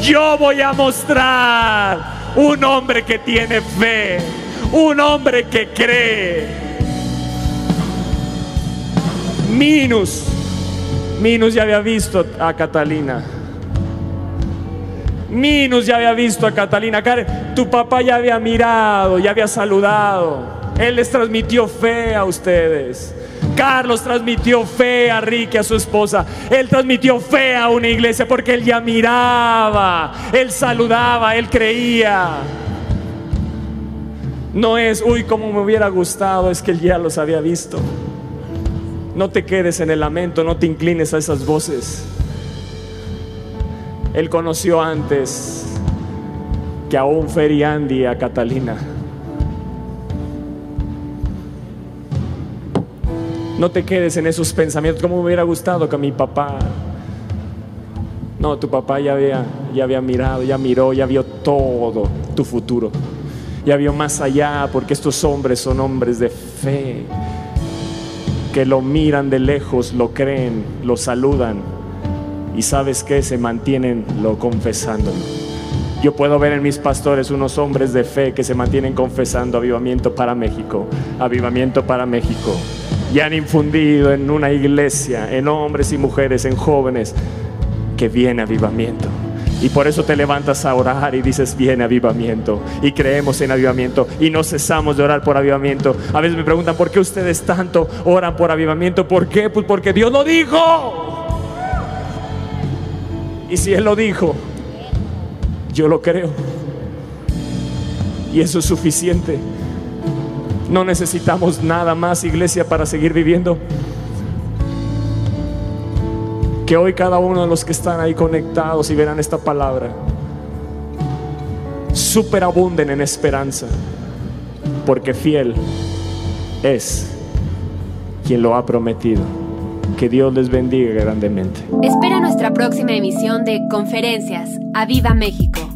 Yo voy a mostrar un hombre que tiene fe, un hombre que cree. Minus, Minus ya había visto a Catalina. Minus ya había visto a Catalina. Karen, tu papá ya había mirado, ya había saludado. Él les transmitió fe a ustedes. Carlos transmitió fe a Ricky, a su esposa. Él transmitió fe a una iglesia porque él ya miraba, él saludaba, él creía. No es, uy, como me hubiera gustado, es que él ya los había visto. No te quedes en el lamento, no te inclines a esas voces. Él conoció antes que aún Feriandi y a Catalina. No te quedes en esos pensamientos, como me hubiera gustado que mi papá. No, tu papá ya había, ya había mirado, ya miró, ya vio todo tu futuro. Ya vio más allá, porque estos hombres son hombres de fe, que lo miran de lejos, lo creen, lo saludan y sabes que se mantienen lo confesándolo. Yo puedo ver en mis pastores unos hombres de fe que se mantienen confesando avivamiento para México, avivamiento para México. Y han infundido en una iglesia, en hombres y mujeres, en jóvenes, que viene avivamiento. Y por eso te levantas a orar y dices, viene avivamiento. Y creemos en avivamiento. Y no cesamos de orar por avivamiento. A veces me preguntan, ¿por qué ustedes tanto oran por avivamiento? ¿Por qué? Pues porque Dios lo dijo. Y si Él lo dijo, yo lo creo. Y eso es suficiente. No necesitamos nada más, iglesia, para seguir viviendo. Que hoy cada uno de los que están ahí conectados y verán esta palabra, superabunden en esperanza, porque fiel es quien lo ha prometido. Que Dios les bendiga grandemente. Espera nuestra próxima emisión de Conferencias. ¡A Viva México!